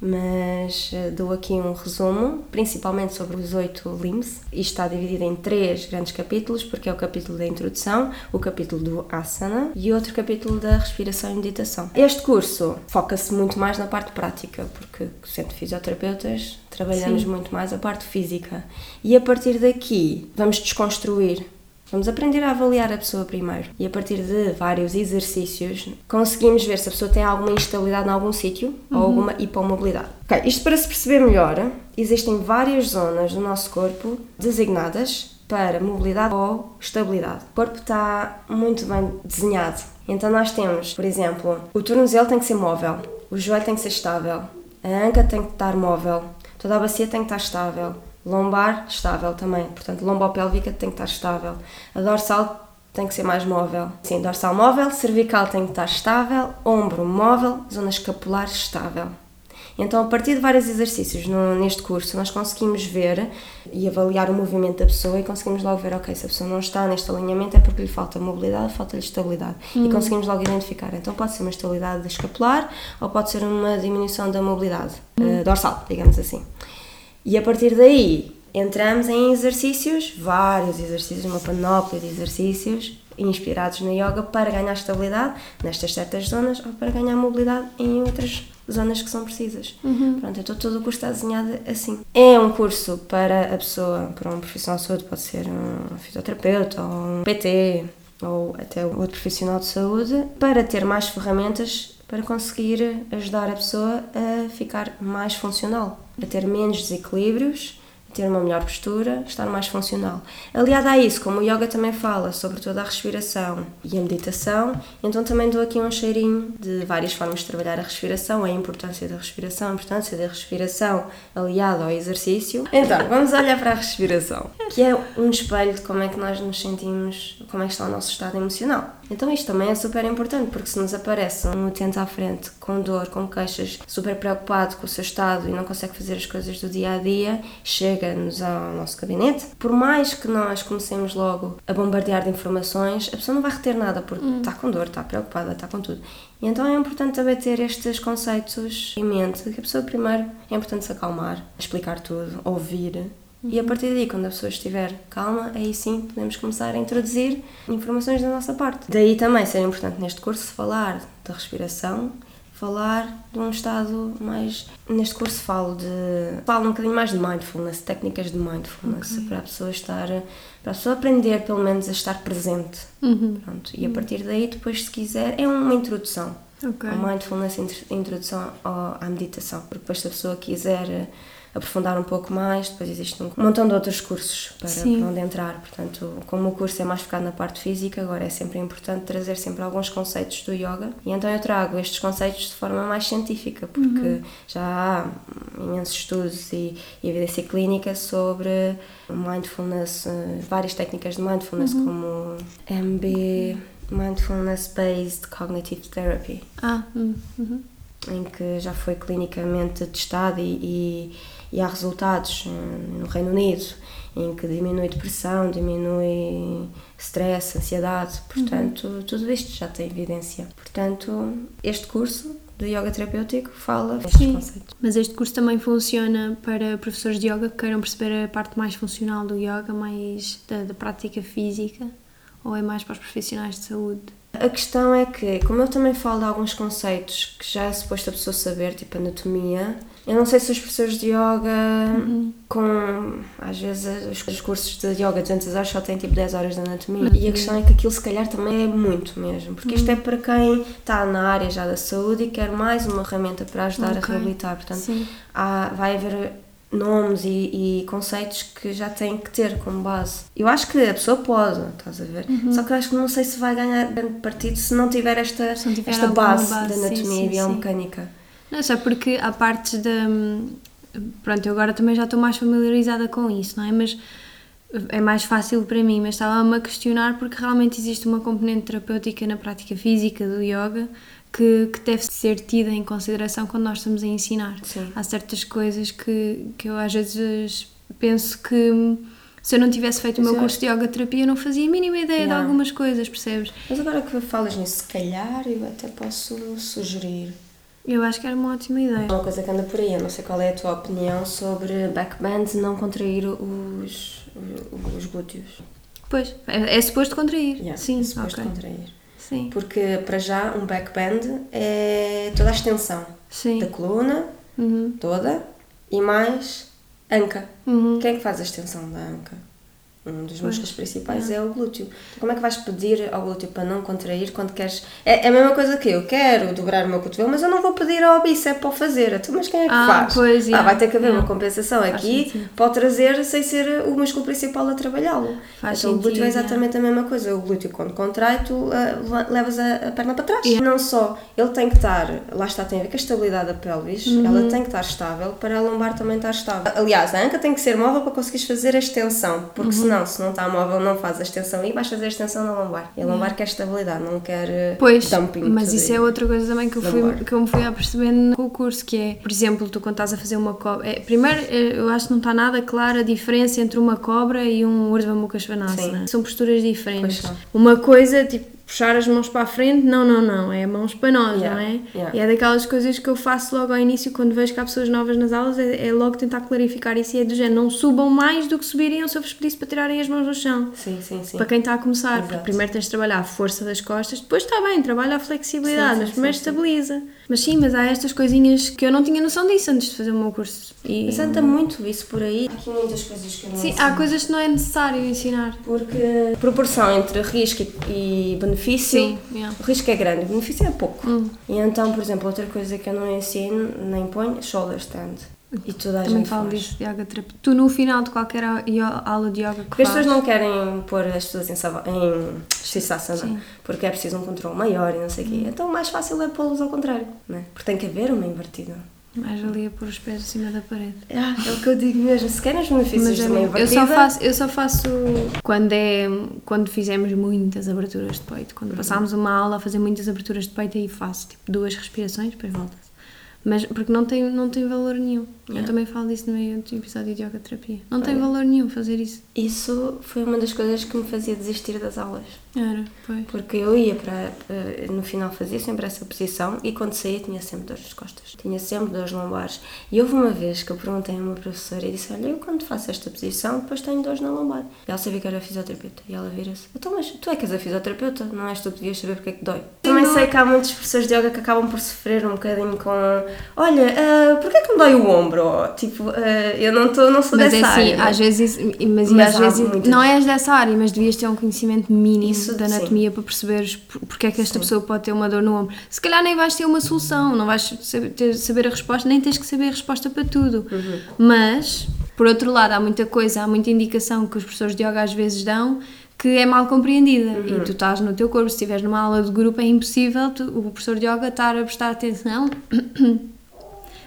mas eh, dou aqui um resumo, principalmente sobre os oito limbs. Isto está dividido em três grandes capítulos, porque é o capítulo da introdução, o capítulo do asana e outro capítulo da respiração e meditação. Este curso foca-se muito mais na parte prática, porque sendo fisioterapeutas trabalhamos Sim. muito mais a parte física. E a partir daqui vamos desconstruir Vamos aprender a avaliar a pessoa primeiro e a partir de vários exercícios conseguimos ver se a pessoa tem alguma instabilidade em algum sítio uhum. ou alguma hipomobilidade. Ok, isto para se perceber melhor, existem várias zonas do nosso corpo designadas para mobilidade ou estabilidade. O corpo está muito bem desenhado. Então nós temos, por exemplo, o tornozelo tem que ser móvel, o joelho tem que ser estável, a anca tem que estar móvel, toda a bacia tem que estar estável, Lombar, estável também. Portanto, lombopélvica tem que estar estável. A dorsal tem que ser mais móvel. Sim, dorsal móvel, cervical tem que estar estável, ombro móvel, zona escapular estável. Então, a partir de vários exercícios no, neste curso, nós conseguimos ver e avaliar o movimento da pessoa e conseguimos logo ver, ok, se a pessoa não está neste alinhamento é porque lhe falta mobilidade, falta-lhe estabilidade. Hum. E conseguimos logo identificar. Então, pode ser uma estabilidade escapular ou pode ser uma diminuição da mobilidade hum. uh, dorsal, digamos assim. E a partir daí entramos em exercícios, vários exercícios, uma panóplia de exercícios inspirados no yoga para ganhar estabilidade nestas certas zonas ou para ganhar mobilidade em outras zonas que são precisas. Uhum. Pronto, então todo o curso está desenhado assim. É um curso para a pessoa, para um profissional de saúde, pode ser um fisioterapeuta ou um PT ou até outro profissional de saúde, para ter mais ferramentas para conseguir ajudar a pessoa a ficar mais funcional a ter menos desequilíbrios, ter uma melhor postura, estar mais funcional. Aliado a isso, como o yoga também fala sobre toda a respiração e a meditação, então também dou aqui um cheirinho de várias formas de trabalhar a respiração, a importância da respiração, a importância da respiração aliada ao exercício. Então, vamos olhar para a respiração, que é um espelho de como é que nós nos sentimos, como é que está o nosso estado emocional. Então isto também é super importante, porque se nos aparece um utente à frente com dor, com queixas, super preocupado com o seu estado e não consegue fazer as coisas do dia a dia, chega-nos ao nosso gabinete. Por mais que nós comecemos logo a bombardear de informações, a pessoa não vai reter nada, porque hum. está com dor, está preocupada, está com tudo. E então é importante também ter estes conceitos em mente, que a pessoa primeiro é importante se acalmar, explicar tudo, ouvir e a partir daí, quando a pessoa estiver calma, aí sim podemos começar a introduzir informações da nossa parte. Daí também ser importante neste curso falar da respiração, falar de um estado mais. Neste curso falo de. falo um bocadinho mais de mindfulness, técnicas de mindfulness, okay. para a pessoa estar. para a pessoa aprender pelo menos a estar presente. Uhum. Pronto. E a partir daí, depois, se quiser, é uma introdução. Okay. A mindfulness, introdução à meditação. Porque depois, se a pessoa quiser aprofundar um pouco mais. Depois existe um montão de outros cursos para, para, onde entrar. Portanto, como o curso é mais focado na parte física, agora é sempre importante trazer sempre alguns conceitos do yoga. E então eu trago estes conceitos de forma mais científica, porque uhum. já há imensos estudos e, e, evidência clínica sobre mindfulness, eh, várias técnicas de mindfulness, uhum. como MB. Mindfulness Based Cognitive Therapy. Ah, hum, uhum. Em que já foi clinicamente testado e, e e há resultados eh, no Reino Unido em que diminui depressão, diminui stress, ansiedade, portanto, uhum. tudo isto já tem evidência. Portanto, este curso do yoga terapêutico fala estes Sim. conceitos. Mas este curso também funciona para professores de yoga que queiram perceber a parte mais funcional do yoga, mais da, da prática física, ou é mais para os profissionais de saúde? A questão é que, como eu também falo de alguns conceitos que já é suposto a pessoa saber, tipo anatomia, eu não sei se os professores de yoga, com às vezes os, os cursos de yoga de 200 horas só têm tipo 10 horas de anatomia. E a questão é que aquilo se calhar também é muito mesmo, porque isto é para quem está na área já da saúde e quer mais uma ferramenta para ajudar a Ok. reabilitar. Portanto, há, vai haver nomes e, e conceitos que já tem que ter como base. Eu acho que a pessoa pode, estás a ver? Uhum. Só que eu acho que não sei se vai ganhar grande partido se não tiver esta, não tiver esta base, base, da sim, anatomia sim, e biomecânica. Não, só porque há partes da. Pronto, eu agora também já estou mais familiarizada com isso, não é? Mas é mais fácil para mim, mas estava-me a questionar porque realmente existe uma componente terapêutica na prática física do yoga que, que deve ser tida em consideração quando nós estamos a ensinar. Sim. Há certas coisas que, que eu às vezes penso que se eu não tivesse feito o meu eu curso de yoga terapia eu não fazia a mínima ideia de Não. algumas coisas, percebes? Mas agora que falas nisso, se calhar eu até posso sugerir Eu acho que era uma ótima ideia. uma coisa que anda por aí. Eu não sei qual é a tua opinião sobre backbend não contrair os, os glúteos. Pois, é, é suposto contrair. Yeah, Sim, é suposto ok. contrair. Sim, Porque para já um backbend é toda a extensão sim. da coluna Uhum. toda e mais anca. Uhum. Quem é que faz a extensão da anca? Um dos músculos principais é o glúteo. Como é que vais pedir ao glúteo para não contrair quando queres. É, é a mesma coisa que eu quero dobrar o meu cotovelo, mas eu não vou pedir ao bíceps para o fazer. Então, mas quem é que Ah, faz? pois, Ah, vai ter que haver yeah. uma compensação aqui sentido. para o trazer sem ser o músculo principal a trabalhá-lo. Faz então, o glúteo é sentido, exatamente a mesma coisa. O glúteo, quando contrai, tu le- levas a, a perna para trás. Yeah. Não só, ele tem que estar, lá está, tem a ver com a estabilidade da pelvis, Uhum. ela tem que estar estável para a lombar também estar estável. Aliás, a anca tem que ser móvel para conseguires fazer a extensão, porque Uhum. senão, se não está móvel, não faz a extensão e vais fazer a extensão na lombar. E a lombar quer estabilidade, não quer eh, Pois, dumping. mas isso é outra coisa também que eu, fui, Lombar. que eu me fui apercebendo com o curso, que é, por exemplo, tu quando estás a fazer uma cobra... É, primeiro, é, eu acho que não está nada clara a diferença entre uma cobra e um Urdhva Mukha Svanasana. São posturas diferentes. Uma coisa, tipo, puxar as mãos para a frente, não, não, não, é mãos para nós, Yeah, não é? yeah. E é daquelas coisas que eu faço logo ao início, quando vejo que há pessoas novas nas aulas, é, é logo tentar clarificar isso e é do género, não subam mais do que subiriam se eu vos pedisse para tirarem as mãos do chão. Sim, sim, sim. Para quem está a começar, porque Exato. primeiro tens de trabalhar a força das costas, depois está bem, trabalha a flexibilidade, Sim, sim, mas primeiro sim. estabiliza. Mas sim, mas há estas coisinhas que eu não tinha noção disso antes de fazer o meu curso. E, Mas anda muito isso por aí. Há aqui muitas coisas que eu não sim, sei. há coisas que não é necessário ensinar. Porque a proporção entre risco e e benefício, Sim, yeah. o risco é grande, o benefício é pouco. Hum. E então, por exemplo, outra coisa que eu não ensino, nem ponho, shoulder stand. E toda a Também gente falo faz. disso de yoga terapia. Tu no final de qualquer a- aula de yoga que Porque as pessoas não querem pôr as pessoas em, em Shisasana, Sim. porque é preciso um controle maior e não sei o quê. Então o mais fácil é pô-los ao contrário, né? porque tem que haver uma invertida. mais valia pôr os pés acima da parede. Ah, é o que eu digo mesmo, se querem os benefícios Mas de é uma mesmo. eu invertida... só faço, eu só faço quando é quando fizemos muitas aberturas de peito, quando passámos uma aula a fazer muitas aberturas de peito aí faço tipo duas respirações depois volta. Mas porque não tem não tem valor nenhum. Eu Yeah. também falo disso no meio do episódio de yoga terapia. Não tem valor nenhum fazer isso. Isso foi uma das coisas que me fazia desistir das aulas. Era, pois. Porque eu ia para, eh, no final fazia sempre essa posição e quando saía tinha sempre dores nas costas, tinha sempre dores lombares. E houve uma vez que eu perguntei a uma professora e disse: Olha, eu quando faço esta posição depois tenho dores na lombar. E ela sabia que era fisioterapeuta. E ela vira-se: Então, mas tu é que és a fisioterapeuta, não és tu que devias saber porque é que dói. Também sei que há muitas professores de yoga que acabam por sofrer um bocadinho com: Olha, uh, porquê é que me dói o ombro? Tipo, eh, eu não, tô, não sou Mas é dessa assim, área. às vezes, mas, Mas às vezes não és dessa área, mas devias ter um conhecimento mínimo Isso, da sim. anatomia para perceberes por- porque é que esta pessoa pode ter uma dor no ombro. Se calhar nem vais ter uma solução, não vais saber, saber a resposta, nem tens que saber a resposta para tudo. Uhum. Mas, por outro lado, há muita coisa, há muita indicação que os professores de yoga às vezes dão que é mal compreendida Uhum. e tu estás no teu corpo, se estiveres numa aula de grupo é impossível tu- o professor de yoga estar a prestar atenção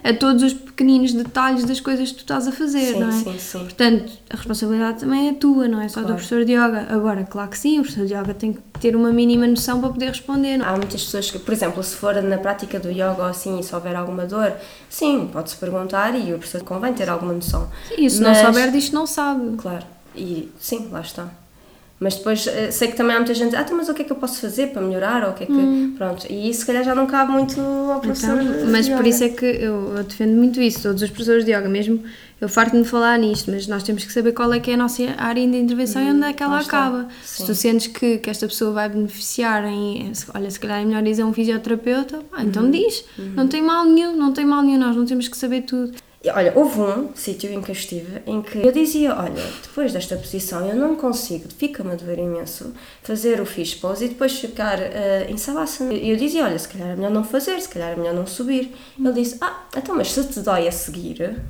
a todos os pequeninos detalhes das coisas que tu estás a fazer, Sim, não é? sim, sim. Portanto, a responsabilidade também é tua, não é só do Claro. professor de yoga. Agora, claro que sim, o professor de yoga tem que ter uma mínima noção para poder responder. Não? é? Há muitas pessoas que, por exemplo, se for na prática do yoga ou assim e se houver alguma dor, sim, pode-se perguntar e o professor convém ter alguma noção. E se Mas- não souber disto, não sabe. Claro, e sim, lá está. Mas depois eh, sei que também há muita gente, ah, então, mas o que é que eu posso fazer para melhorar? Ou o que é que. Pronto, e isso se calhar já não cabe muito ao professor. Então, mas por isso é que eu, eu defendo muito isso, todos os professores de yoga, mesmo eu farto-me de falar nisto, mas nós temos que saber qual é que é a nossa área de intervenção e onde é que ela acaba. Se tu sentes que, que esta pessoa vai beneficiar em, olha, se calhar é melhor dizer um fisioterapeuta, pá, então diz, não tem mal nenhum, não tem mal nenhum, nós não temos que saber tudo. Olha, houve um sítio em que eu estive em que eu dizia: Olha, depois desta posição eu não consigo, fica-me a doer imenso, fazer o fish pose e depois ficar eh, em savasana. E eu dizia: Olha, se calhar é melhor não fazer, se calhar é melhor não subir. Ele disse: Ah, então, mas se te dói a seguir,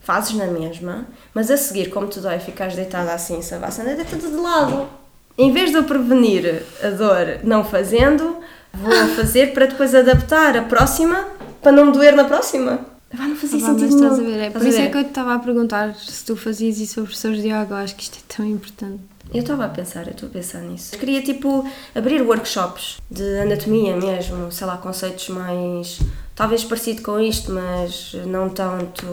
fazes na mesma, mas a seguir, como te dói, ficares deitada assim em savasana, deita-te de lado. Em vez de eu prevenir a dor não fazendo, vou fazer para depois adaptar a próxima para não me doer na próxima. Ah, não fazia Ah, mas sentido estás a ver, é por isso é ver? que eu te estava a perguntar se tu fazias isso a professores de yoga, eu acho que isto é tão importante. Eu estava a pensar, eu estou a pensar nisso. Queria, tipo, abrir workshops de anatomia mesmo, sei lá, conceitos mais. talvez parecido com isto, mas não tanto.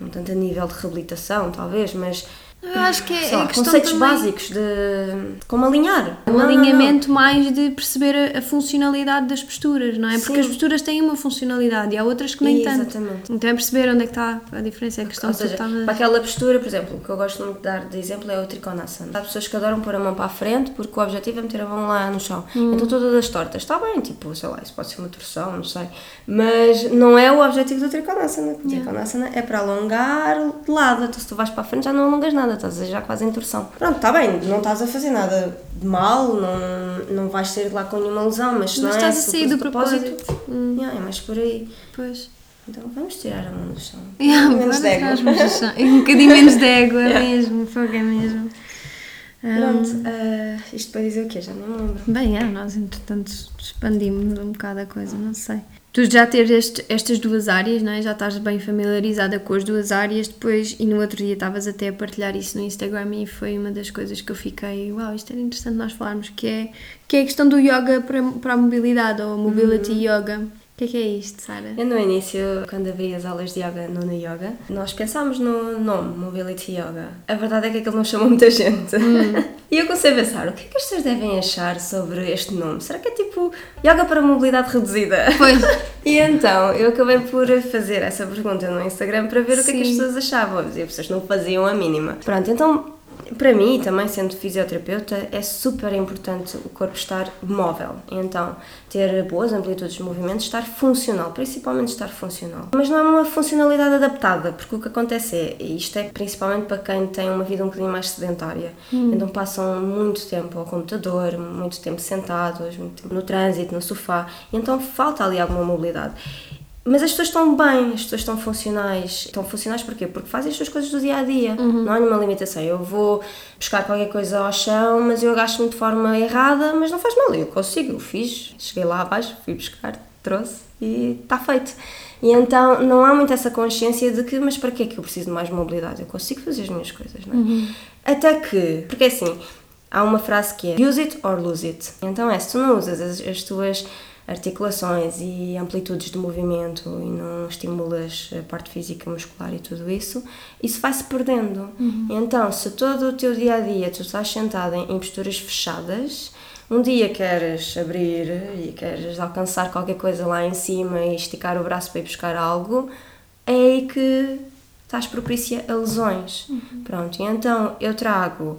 não tanto a nível de reabilitação, talvez, mas. Eu acho que é, é conceitos também- básicos de. de como alinhar. Um Não, não, não. alinhamento mais de perceber a, a funcionalidade das posturas, não é? Porque Sim. as posturas têm uma funcionalidade e há outras que nem tanto. Exatamente. Então é perceber onde é que está a diferença, é a questão Ou que seja, estavas- para aquela postura, por exemplo, o que eu gosto muito de dar de exemplo é o Trikonasana. Há pessoas que adoram pôr a mão para a frente porque o objetivo é meter a mão lá no chão. Hum. Então todas as tortas, está bem, tipo, sei lá, isso pode ser uma torção, não sei. Mas não é o objetivo do Trikonasana. O Trikonasana é para alongar de lado. Então se tu vais para a frente já não alongas nada, estás a já quase em torção. Pronto, está bem, não estás a fazer nada de mal, não, não vais sair de lá com nenhuma lesão, mas não é estás a esse o sair do propósito, Hum. yeah, é mais por aí. Pois. Então vamos tirar a mão do chão. [laughs] Yeah, Menos bora de tirar as ego. mãos do chão. Um bocadinho menos de é [laughs] Yeah. mesmo, fogo é mesmo. Ah, Pronto, eh, isto para dizer o quê? Já me lembro. Bem, é, nós entretanto expandimos um bocado a coisa, não sei. Tu já teres este- estas duas áreas, não é? já estás bem familiarizada com as duas áreas, depois, e no outro dia estavas até a partilhar isso no Instagram e foi uma das coisas que eu fiquei, uau, isto era interessante nós falarmos, que é, que é a questão do yoga para, para a mobilidade, ou mobility yoga. O que é que é isto, Sara? Eu no início, quando abri as aulas de yoga no New Yoga, nós pensámos no nome Mobility Yoga. A verdade é que aquilo não chamou muita gente. [laughs] e eu comecei a pensar, o que é que as pessoas devem achar sobre este nome? Será que é tipo Yoga para mobilidade reduzida? Pois. [laughs] E então, eu acabei por fazer essa pergunta no Instagram para ver o que é que as Sim. pessoas achavam. E as pessoas não faziam a mínima. Pronto, então, para mim, também sendo fisioterapeuta, é super importante o corpo estar móvel. Então, ter boas amplitudes de movimento, estar funcional, principalmente estar funcional. Mas não é uma funcionalidade adaptada, porque o que acontece é, isto é principalmente para quem tem uma vida um bocadinho mais sedentária, então passam muito tempo ao computador, muito tempo sentados, muito tempo no trânsito, no sofá, então falta ali alguma mobilidade. Mas as pessoas estão bem, as pessoas estão funcionais. Estão funcionais porquê? Porque fazem as suas coisas do dia a dia. Não há nenhuma limitação. Eu vou buscar qualquer coisa ao chão, mas eu agasto-me de forma errada, mas não faz mal. Eu consigo, eu fiz. Cheguei lá abaixo, fui buscar, trouxe e está feito. E então não há muito essa consciência de que, mas para que é que eu preciso de mais mobilidade? Eu consigo fazer as minhas coisas, não é? Até que, porque assim, há uma frase que é use it or lose it. Então é, se tu não usas as, as tuas articulações e amplitudes de movimento e não estimulas a parte física, muscular e tudo isso, isso vai-se perdendo. Então, se todo o teu dia a dia tu estás sentada em, posturas fechadas, um dia queres abrir e queres alcançar qualquer coisa lá em cima e esticar o braço para ir buscar algo, é aí que estás propícia a lesões. Pronto, e então eu trago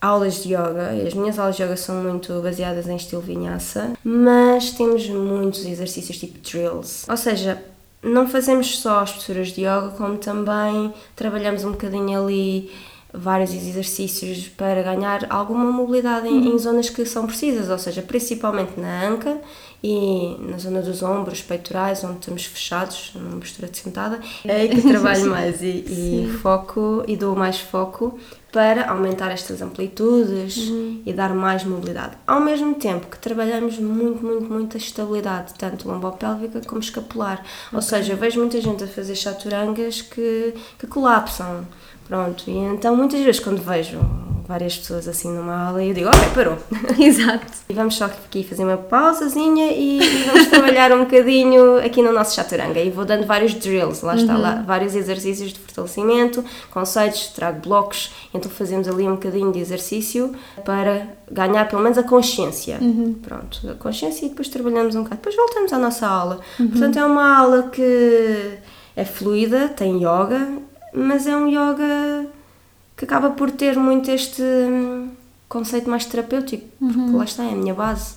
aulas de yoga, as minhas aulas de yoga são muito baseadas em estilo vinhaça, mas temos muitos exercícios tipo drills. Ou seja, não fazemos só as posturas de yoga, como também trabalhamos um bocadinho ali vários exercícios para ganhar alguma mobilidade em, em zonas que são precisas, ou seja, principalmente na anca e na zona dos ombros, peitorais, onde estamos fechados, numa postura de sentada, é aí que [laughs] trabalho mais e, e foco e dou mais foco para aumentar estas amplitudes e dar mais mobilidade. Ao mesmo tempo que trabalhamos muito, muito, muito a estabilidade, tanto lombopélvica como escapular. Ou seja, eu vejo muita gente a fazer chaturangas que, que colapsam. Pronto, e então muitas vezes quando vejo várias pessoas assim numa aula e eu digo, ok, parou. [laughs] Exato. E vamos só aqui fazer uma pausazinha e, e vamos trabalhar um bocadinho aqui no nosso chaturanga. E vou dando vários drills, lá está, lá, vários exercícios de fortalecimento, conceitos, trago blocos, então fazemos ali um bocadinho de exercício para ganhar pelo menos a consciência. Pronto, a consciência e depois trabalhamos um bocado. Depois voltamos à nossa aula. Portanto, é uma aula que é fluida, tem yoga, mas é um yoga que acaba por ter muito este hum, conceito mais terapêutico, porque lá está, é a minha base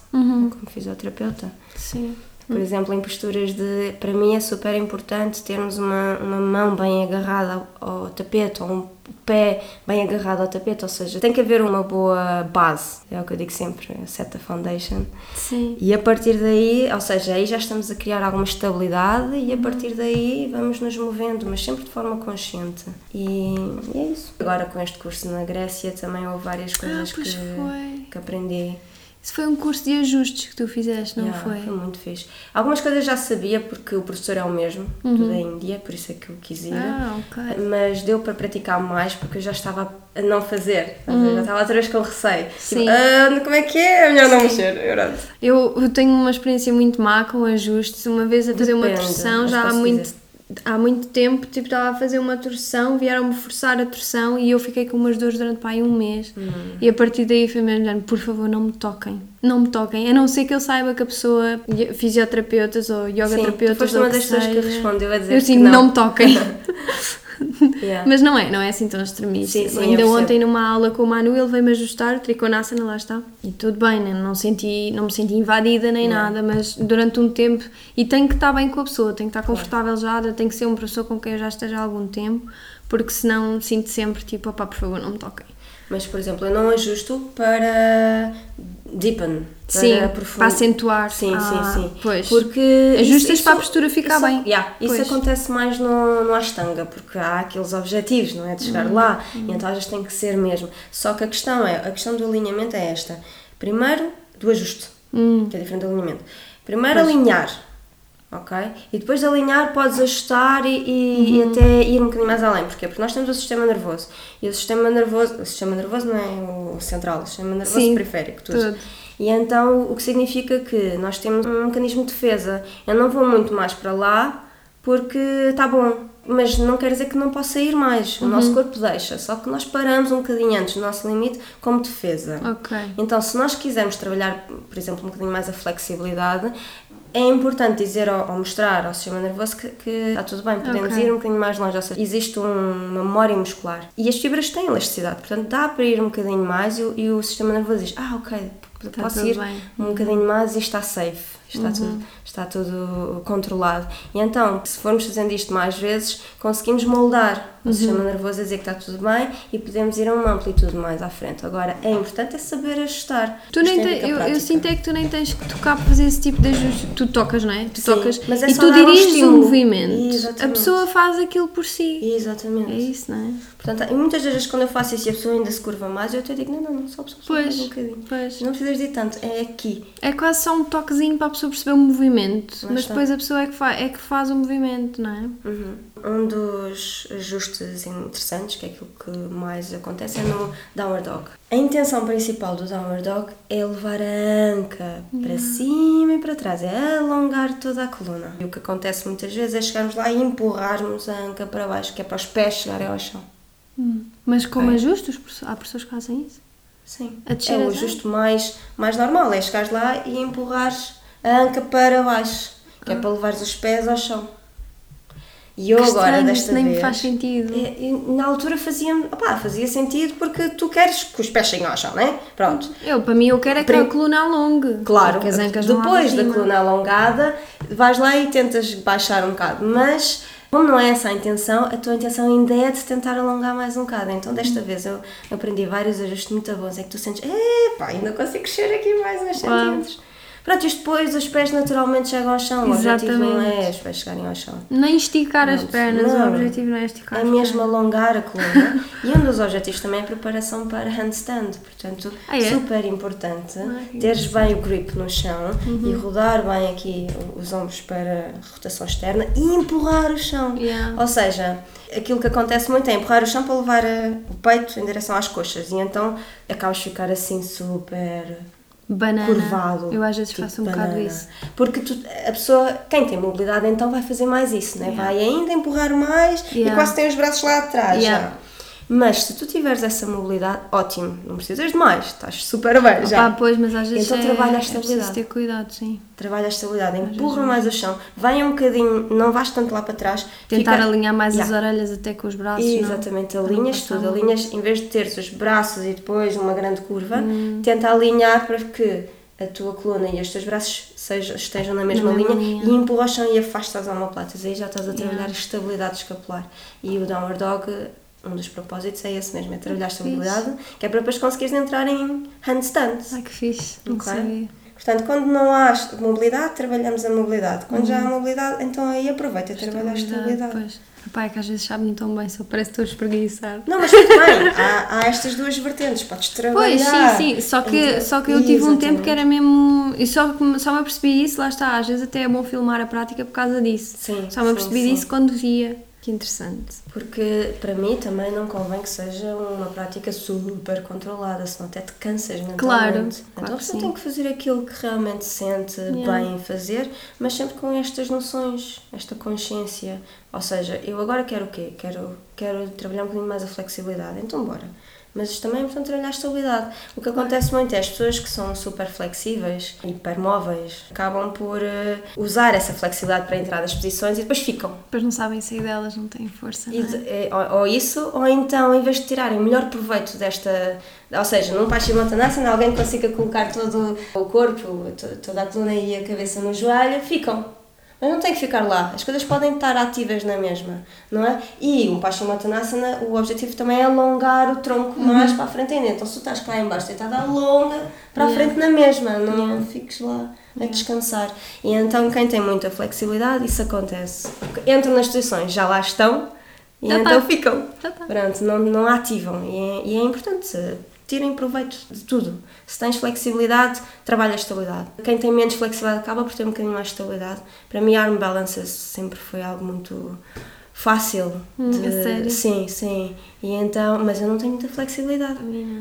como fisioterapeuta. Sim. Por exemplo, em posturas de. Para mim é super importante termos uma, uma mão bem agarrada ao, ao tapete, ou um pé bem agarrado ao tapete, ou seja, tem que haver uma boa base, é o que eu digo sempre, set a foundation. Sim. E a partir daí, ou seja, aí já estamos a criar alguma estabilidade e a partir daí vamos nos movendo, mas sempre de forma consciente. E, e é isso. Agora com este curso na Grécia também houve várias coisas Ah, que, foi. que aprendi. Isso foi um curso de ajustes que tu fizeste, não Yeah, foi? Foi muito fixe. Algumas coisas já sabia porque o professor é o mesmo, tudo é Índia, por isso é que eu quis ir. Uhum. Ah, ok. Mas deu para praticar mais porque eu já estava a não fazer, ver? já estava outra vez com receio. Uhum. Sim. Tipo, ah, como é que é? É melhor não mexer. Eu, eu tenho uma experiência muito má com ajustes. Uma vez a fazer uma Depende, mas já há muito. Há muito tempo, tipo, estava a fazer uma torção, vieram-me forçar a torção e eu fiquei com umas dores durante pá, aí um mês. Hum. E a partir daí foi mesmo, por favor, não me toquem. Não me toquem. A não ser que eu saiba que a pessoa, fisioterapeutas ou Sim, yogaterapeutas tu foste ou uma das pessoas que respondeu a dizer Eu sim, que não. não. me toquem. [laughs] Yeah. Mas não é, não é assim tão extremista. Sim, sim, Ainda ontem numa aula com o Manu ele veio-me ajustar, o triconasana, lá está. E tudo bem, né? não, senti, não me senti invadida nem nada, mas durante um tempo, e tenho que estar bem com a pessoa, tenho que estar confortável já, tem que ser uma pessoa com quem eu já esteja há algum tempo, porque senão sinto sempre tipo, opá, por favor, não me toquem. Mas, por exemplo, eu não ajusto para deepen, para Sim, para acentuar. Sim, Ah, sim, sim. pois. Porque Ajustas para a postura ficar isso, bem. yeah, isso Pois. acontece mais no, no Ashtanga, porque há aqueles objetivos, não é? De Uhum. chegar lá, e então às vezes tem que ser mesmo. Só que a questão é, a questão do alinhamento é esta. Primeiro, do ajuste, Hum. que é diferente do alinhamento. Primeiro, alinhar. Ok? E depois de alinhar podes ajustar e, e- e Uhum. até ir um bocadinho mais além. Porquê? Porque nós temos o sistema nervoso. E o sistema nervoso, o sistema nervoso não é o central, o sistema nervoso Sim, periférico, tudo. tudo. E então o que significa que nós temos um mecanismo de defesa. Eu não vou muito mais para lá porque está bom, mas não quer dizer que não possa ir mais. O Uhum. nosso corpo deixa, só que nós paramos um bocadinho antes do nosso limite como defesa. Ok. Então, se nós quisermos trabalhar, por exemplo, um bocadinho mais a flexibilidade, é importante dizer ou, mostrar ao sistema nervoso que, que está tudo bem, podemos Ok. ir um bocadinho mais longe, ou seja, existe um- uma memória muscular. E as fibras têm elasticidade, portanto dá para ir um bocadinho mais e, o- e o sistema nervoso diz: Ah, ok, posso ir bem." um bocadinho mais e está safe, está, tudo, está tudo controlado. E então, se formos fazendo isto mais vezes, conseguimos moldar o sistema nervoso a dizer que está tudo bem e podemos ir a uma amplitude mais à frente. Agora, é importante é saber ajustar. Tu nem a te- a eu, eu sinto é que tu nem tens que tocar para fazer esse tipo de ajuste. Tu tocas, não é? Tu Sim, tocas mas é e tu dar um diriges o movimento. A Exatamente. pessoa faz aquilo por si. Exatamente. É isso, não é? Portanto, e muitas das vezes quando eu faço isso e a pessoa ainda se curva mais, eu até digo, não, não, não, só, só, só Pois, um bocadinho. pois. Não precisas de tanto, é aqui. É quase só um toquezinho para a pessoa perceber o movimento. Mas está. depois a pessoa é que, fa é que faz o movimento, não é? Uhum. Um dos ajustes interessantes, que é aquilo que mais acontece, é no Downward Dog. A intenção principal do Downward Dog é levar a anca para cima e para trás, é alongar toda a coluna. E o que acontece muitas vezes é chegarmos lá e empurrarmos a anca para baixo, que é para os pés chegarem ao chão. Mas como Ok. ajustes, há pessoas que fazem isso. Sim. É o ajuste mais, mais normal, é chegares lá e empurrares a anca para baixo, que é para levares os pés ao chão. E eu Que agora, estranho, desta nem vez... me faz sentido. É, na altura fazia, opá, fazia sentido porque tu queres que os pés ao chão, não é? Pronto. Eu, para mim, eu quero é que Prim- a coluna alongue. Claro, depois da coluna alongada, vais lá e tentas baixar um bocado, mas como não é essa a intenção, a tua intenção ainda é de tentar alongar mais um bocado. Então, desta vez eu aprendi vários ajustes muito bons, é que tu sentes, epá, ainda consigo crescer aqui mais uns centímetros. Pronto, isto depois os pés naturalmente chegam ao chão. O objetivo não Exatamente. é os pés chegarem ao chão. Nem esticar as Pronto, pernas, o não. objetivo não é esticar É as mesmo alongar a coluna. [laughs] e um dos objetivos também é a preparação para handstand. Portanto, Ah, é? super importante Ah, que teres bem o grip no chão Uhum. e rodar bem aqui os ombros para rotação externa e empurrar o chão. Yeah. Ou seja, aquilo que acontece muito é empurrar o chão para levar eh, o peito em direção às coxas e então acabas de ficar assim super Banana. curvado. Eu às vezes tipo faço um bocado banana. isso. Porque tu- a pessoa, quem tem mobilidade então vai fazer mais isso, né? Yeah. vai ainda empurrar mais Yeah. e quase tem os braços lá atrás Yeah. já. Mas se tu tiveres essa mobilidade, ótimo, não precisas de mais, estás super bem já. Pois, mas às vezes Então é, trabalha a é estabilidade. ter cuidado, sim. Trabalha a estabilidade, empurra não. mais o chão, vai um bocadinho, não vais tanto lá para trás. Tentar fica- alinhar mais Yeah. as orelhas até com os braços, Exatamente, não? alinhas tudo, alinhas, em vez de teres os braços e depois uma grande curva, Hum. tenta alinhar para que a tua coluna e os teus braços sejam, estejam na mesma mesma linha, linha. e empurra o chão e afasta as omoplatas, aí já estás a trabalhar Yeah. a estabilidade escapular. E o downward dog, um dos propósitos é esse mesmo, é trabalhar a estabilidade, que é para depois conseguires entrar em handstands. Ai que fixe, não Ok. sabia. Portanto, quando não há mobilidade, trabalhamos a mobilidade. Quando já há Uhum. mobilidade, então aí aproveita e trabalha a estabilidade. Pois. Epá, é que às vezes sabe-me tão bem, só parece que estou a espreguiçar. Não, mas tudo bem, há, há estas duas vertentes, podes trabalhar. Pois, sim, sim. Só que, Então, só que eu tive um tempo exatamente. que era mesmo. E só, só me apercebi isso, lá está. Às vezes até é bom filmar a prática por causa disso. Sim, Só me apercebi disso quando via. Que interessante. Porque para mim também não convém que seja uma prática super controlada, senão até te cansas mentalmente. Claro, então claro a pessoa tem que fazer aquilo que realmente sente Yeah. bem em fazer, mas sempre com estas noções, esta consciência. Ou seja, eu agora quero o quê? Quero, quero trabalhar um bocadinho mais a flexibilidade, então bora. Mas também é importante trabalhar a estabilidade. O que acontece muito é as pessoas que são super flexíveis, hipermóveis, acabam por eh, usar essa flexibilidade para entrar nas posições e depois ficam. Depois não sabem sair delas, não têm força. E não é? é, ou, ou isso, ou então, em vez de tirarem o melhor proveito desta. Ou seja, num Paschimottanasana, alguém consiga colocar todo o corpo, to- toda a coluna e a cabeça no joelho, ficam. Mas não tem que ficar lá. As coisas podem estar ativas na mesma, não é? E um Paschimottanasana, o objetivo também é alongar o tronco Uhum. mais para a frente ainda. Então, se tu estás cá em baixo, tenta dar longa para a Yeah. frente na mesma, não Yeah. fiques lá a Yeah. descansar. E então, quem tem muita flexibilidade, isso acontece. Entram nas posições, já lá estão, e Já então tá. ficam. Tá. Pronto, não, não ativam. E é, e é importante, tirem proveito de tudo. Se tens flexibilidade, trabalha a estabilidade. Quem tem menos flexibilidade acaba por ter um bocadinho mais de estabilidade. Para mim, arm balances sempre foi algo muito fácil. Hum, de- sério? Sim, sim. E então, mas eu não tenho muita flexibilidade.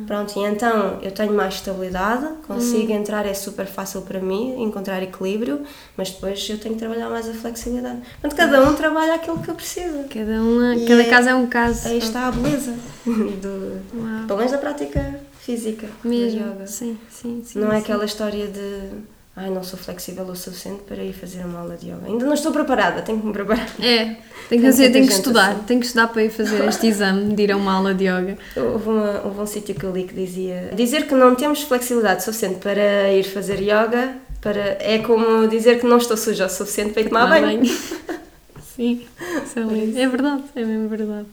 Pronto, e então eu tenho mais estabilidade, Hum. consigo entrar, é super fácil para mim encontrar equilíbrio, mas depois eu tenho que trabalhar mais a flexibilidade. Portanto, cada um trabalha aquilo que precisa. Cada, uma, E cada é- caso é um caso. Aí está a beleza [laughs] do, Uau. pelo menos da prática física Mesmo. Sim, sim, sim. Não é sim. aquela história de ai, não sou flexível o suficiente para ir fazer uma aula de yoga. Ainda não estou preparada, tenho que me preparar. É, tem que, fazer, tem que estudar. assim. Tem que estudar para ir fazer este [laughs] exame de ir a uma aula de yoga. Houve, uma, houve um sítio que eu li que dizia dizer que não temos flexibilidade suficiente para ir fazer yoga para, é como dizer que não estou suja o suficiente para ir tomar banho. [laughs] Sim, isso é. É verdade, é mesmo verdade.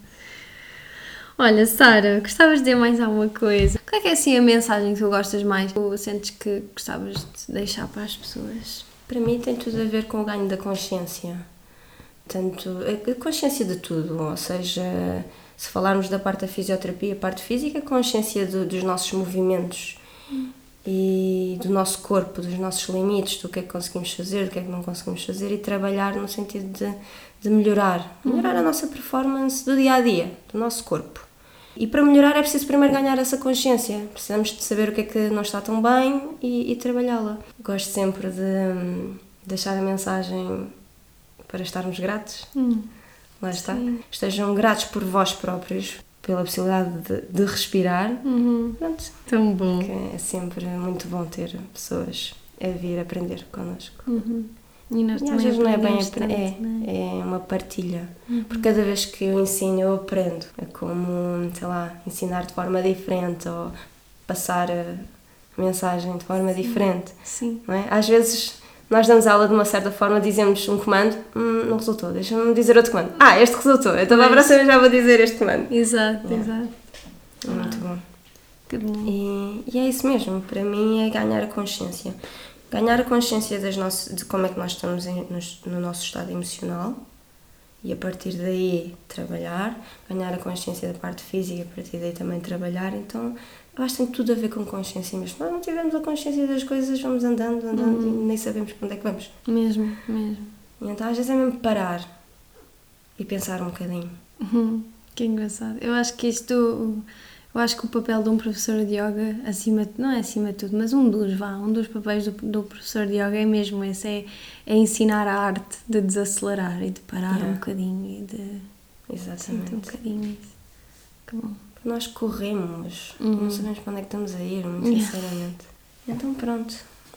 Olha, Sara, gostavas de dizer mais alguma coisa? Qual é que é assim a mensagem que tu gostas mais? Ou sentes que gostavas de deixar para as pessoas? Para mim tem tudo a ver com o ganho da consciência. Tanto a consciência de tudo, ou seja, se falarmos da parte da fisioterapia, a parte física, a consciência do- dos nossos movimentos e do nosso corpo, dos nossos limites, do que é que conseguimos fazer, do que é que não conseguimos fazer e trabalhar no sentido de, de melhorar, melhorar a nossa performance do dia a dia, do nosso corpo. E para melhorar é preciso primeiro ganhar essa consciência. Precisamos de saber o que é que não está tão bem e, e trabalhá-la. Gosto sempre de hum, deixar a mensagem para estarmos gratos. Lá está. Sim. Estejam gratos por vós próprios, pela possibilidade de, de respirar. Uhum. Pronto. Tão bom. Que é sempre muito bom ter pessoas a vir aprender connosco. Uhum. E nós E às vezes não é bem aprendemos apre- tanto, não é? é, é uma partilha. Porque cada vez que eu ensino, eu aprendo. É como, sei lá, ensinar de forma diferente ou passar a mensagem de forma diferente. Sim. Não é? Às vezes nós damos aula de uma certa forma, dizemos um comando, hum, não resultou, deixa-me dizer outro comando. Ah, este resultou, então para a próxima já vou dizer este comando. Exato, Yeah. exato. É muito bom. Que bom. E, e é isso mesmo, para mim é ganhar a consciência. Ganhar a consciência das nossas, de como é que nós estamos em, no, no nosso estado emocional e a partir daí trabalhar, ganhar a consciência da parte física, a partir daí também trabalhar. Então, eu acho que tem tudo a ver com consciência mesmo. Se nós não tivermos a consciência das coisas, vamos andando, andando uhum. e nem sabemos para onde é que vamos. Mesmo, mesmo. E então, às vezes é mesmo parar e pensar um bocadinho. Uhum. Que engraçado. Eu acho que isto eu acho que o papel de um professor de yoga, acima, não é acima de tudo, mas um dos, vá, um dos papéis do, do professor de yoga é mesmo esse, é, é ensinar a arte de desacelerar e de parar yeah. um bocadinho e de... Exatamente. um bocadinho isso. Que bom. Nós corremos, uhum. não sabemos para onde é que estamos a ir, muito sinceramente. Então pronto,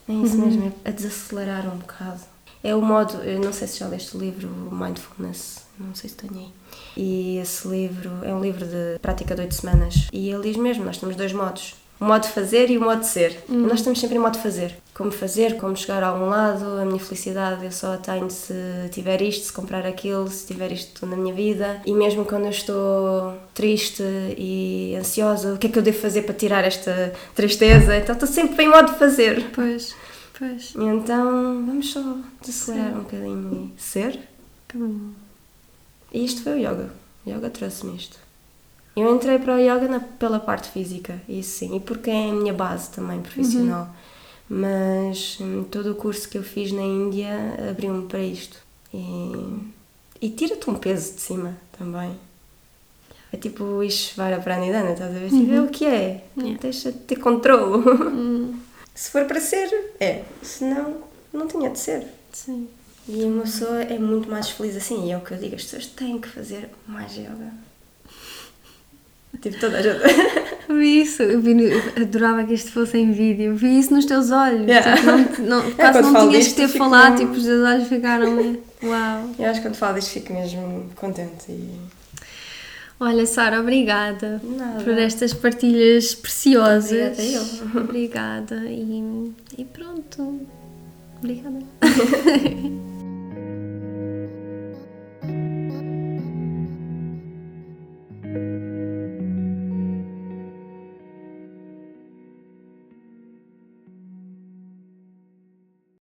é isso uhum. mesmo, é a desacelerar um bocado. É o modo, eu não sei se já leste o livro Mindfulness, não sei se tenho aí. E esse livro é um livro de prática de oito semanas. E ele diz mesmo: nós temos dois modos. O modo de fazer e o modo de ser. Uhum. Nós estamos sempre em modo de fazer. Como fazer, como chegar a algum lado, a minha felicidade eu só a tenho se tiver isto, se comprar aquilo, se tiver isto na minha vida. E mesmo quando eu estou triste e ansiosa, o que é que eu devo fazer para tirar esta tristeza? Então estou sempre em modo de fazer. Pois, pois. E então vamos só desacelerar um bocadinho e ser. Que bom. E isto foi o yoga. O yoga trouxe-me isto. Eu entrei para o yoga na, pela parte física, isso sim, e porque é a minha base também profissional. Uhum. Mas hum, todo o curso que eu fiz na Índia abriu-me para isto. E, e tira-te um peso de cima também. É tipo o Ishvara Pranidhana, estás a ver? Tipo, uhum. É o que é. Yeah. Deixa de ter controle. Uhum. [laughs] Se for para ser, é. Se não, não tinha de ser. Sim. E uma pessoa é muito mais feliz assim. E é o que eu digo: as pessoas têm que fazer mais yoga. Tipo, toda a gente. [laughs] Vi isso, eu, vi, adorava que isto fosse em vídeo. Vi isso nos teus olhos. Yeah. Tipo, não, não, é, quase não tinhas de ter falado, tipo, os teus olhos ficaram. Uau! Eu acho que quando falo disto fico mesmo contente. E... Olha, Sara, obrigada Nada. por estas partilhas preciosas. Obrigada, eu. [laughs] Obrigada. E, e pronto. Obrigada. [laughs]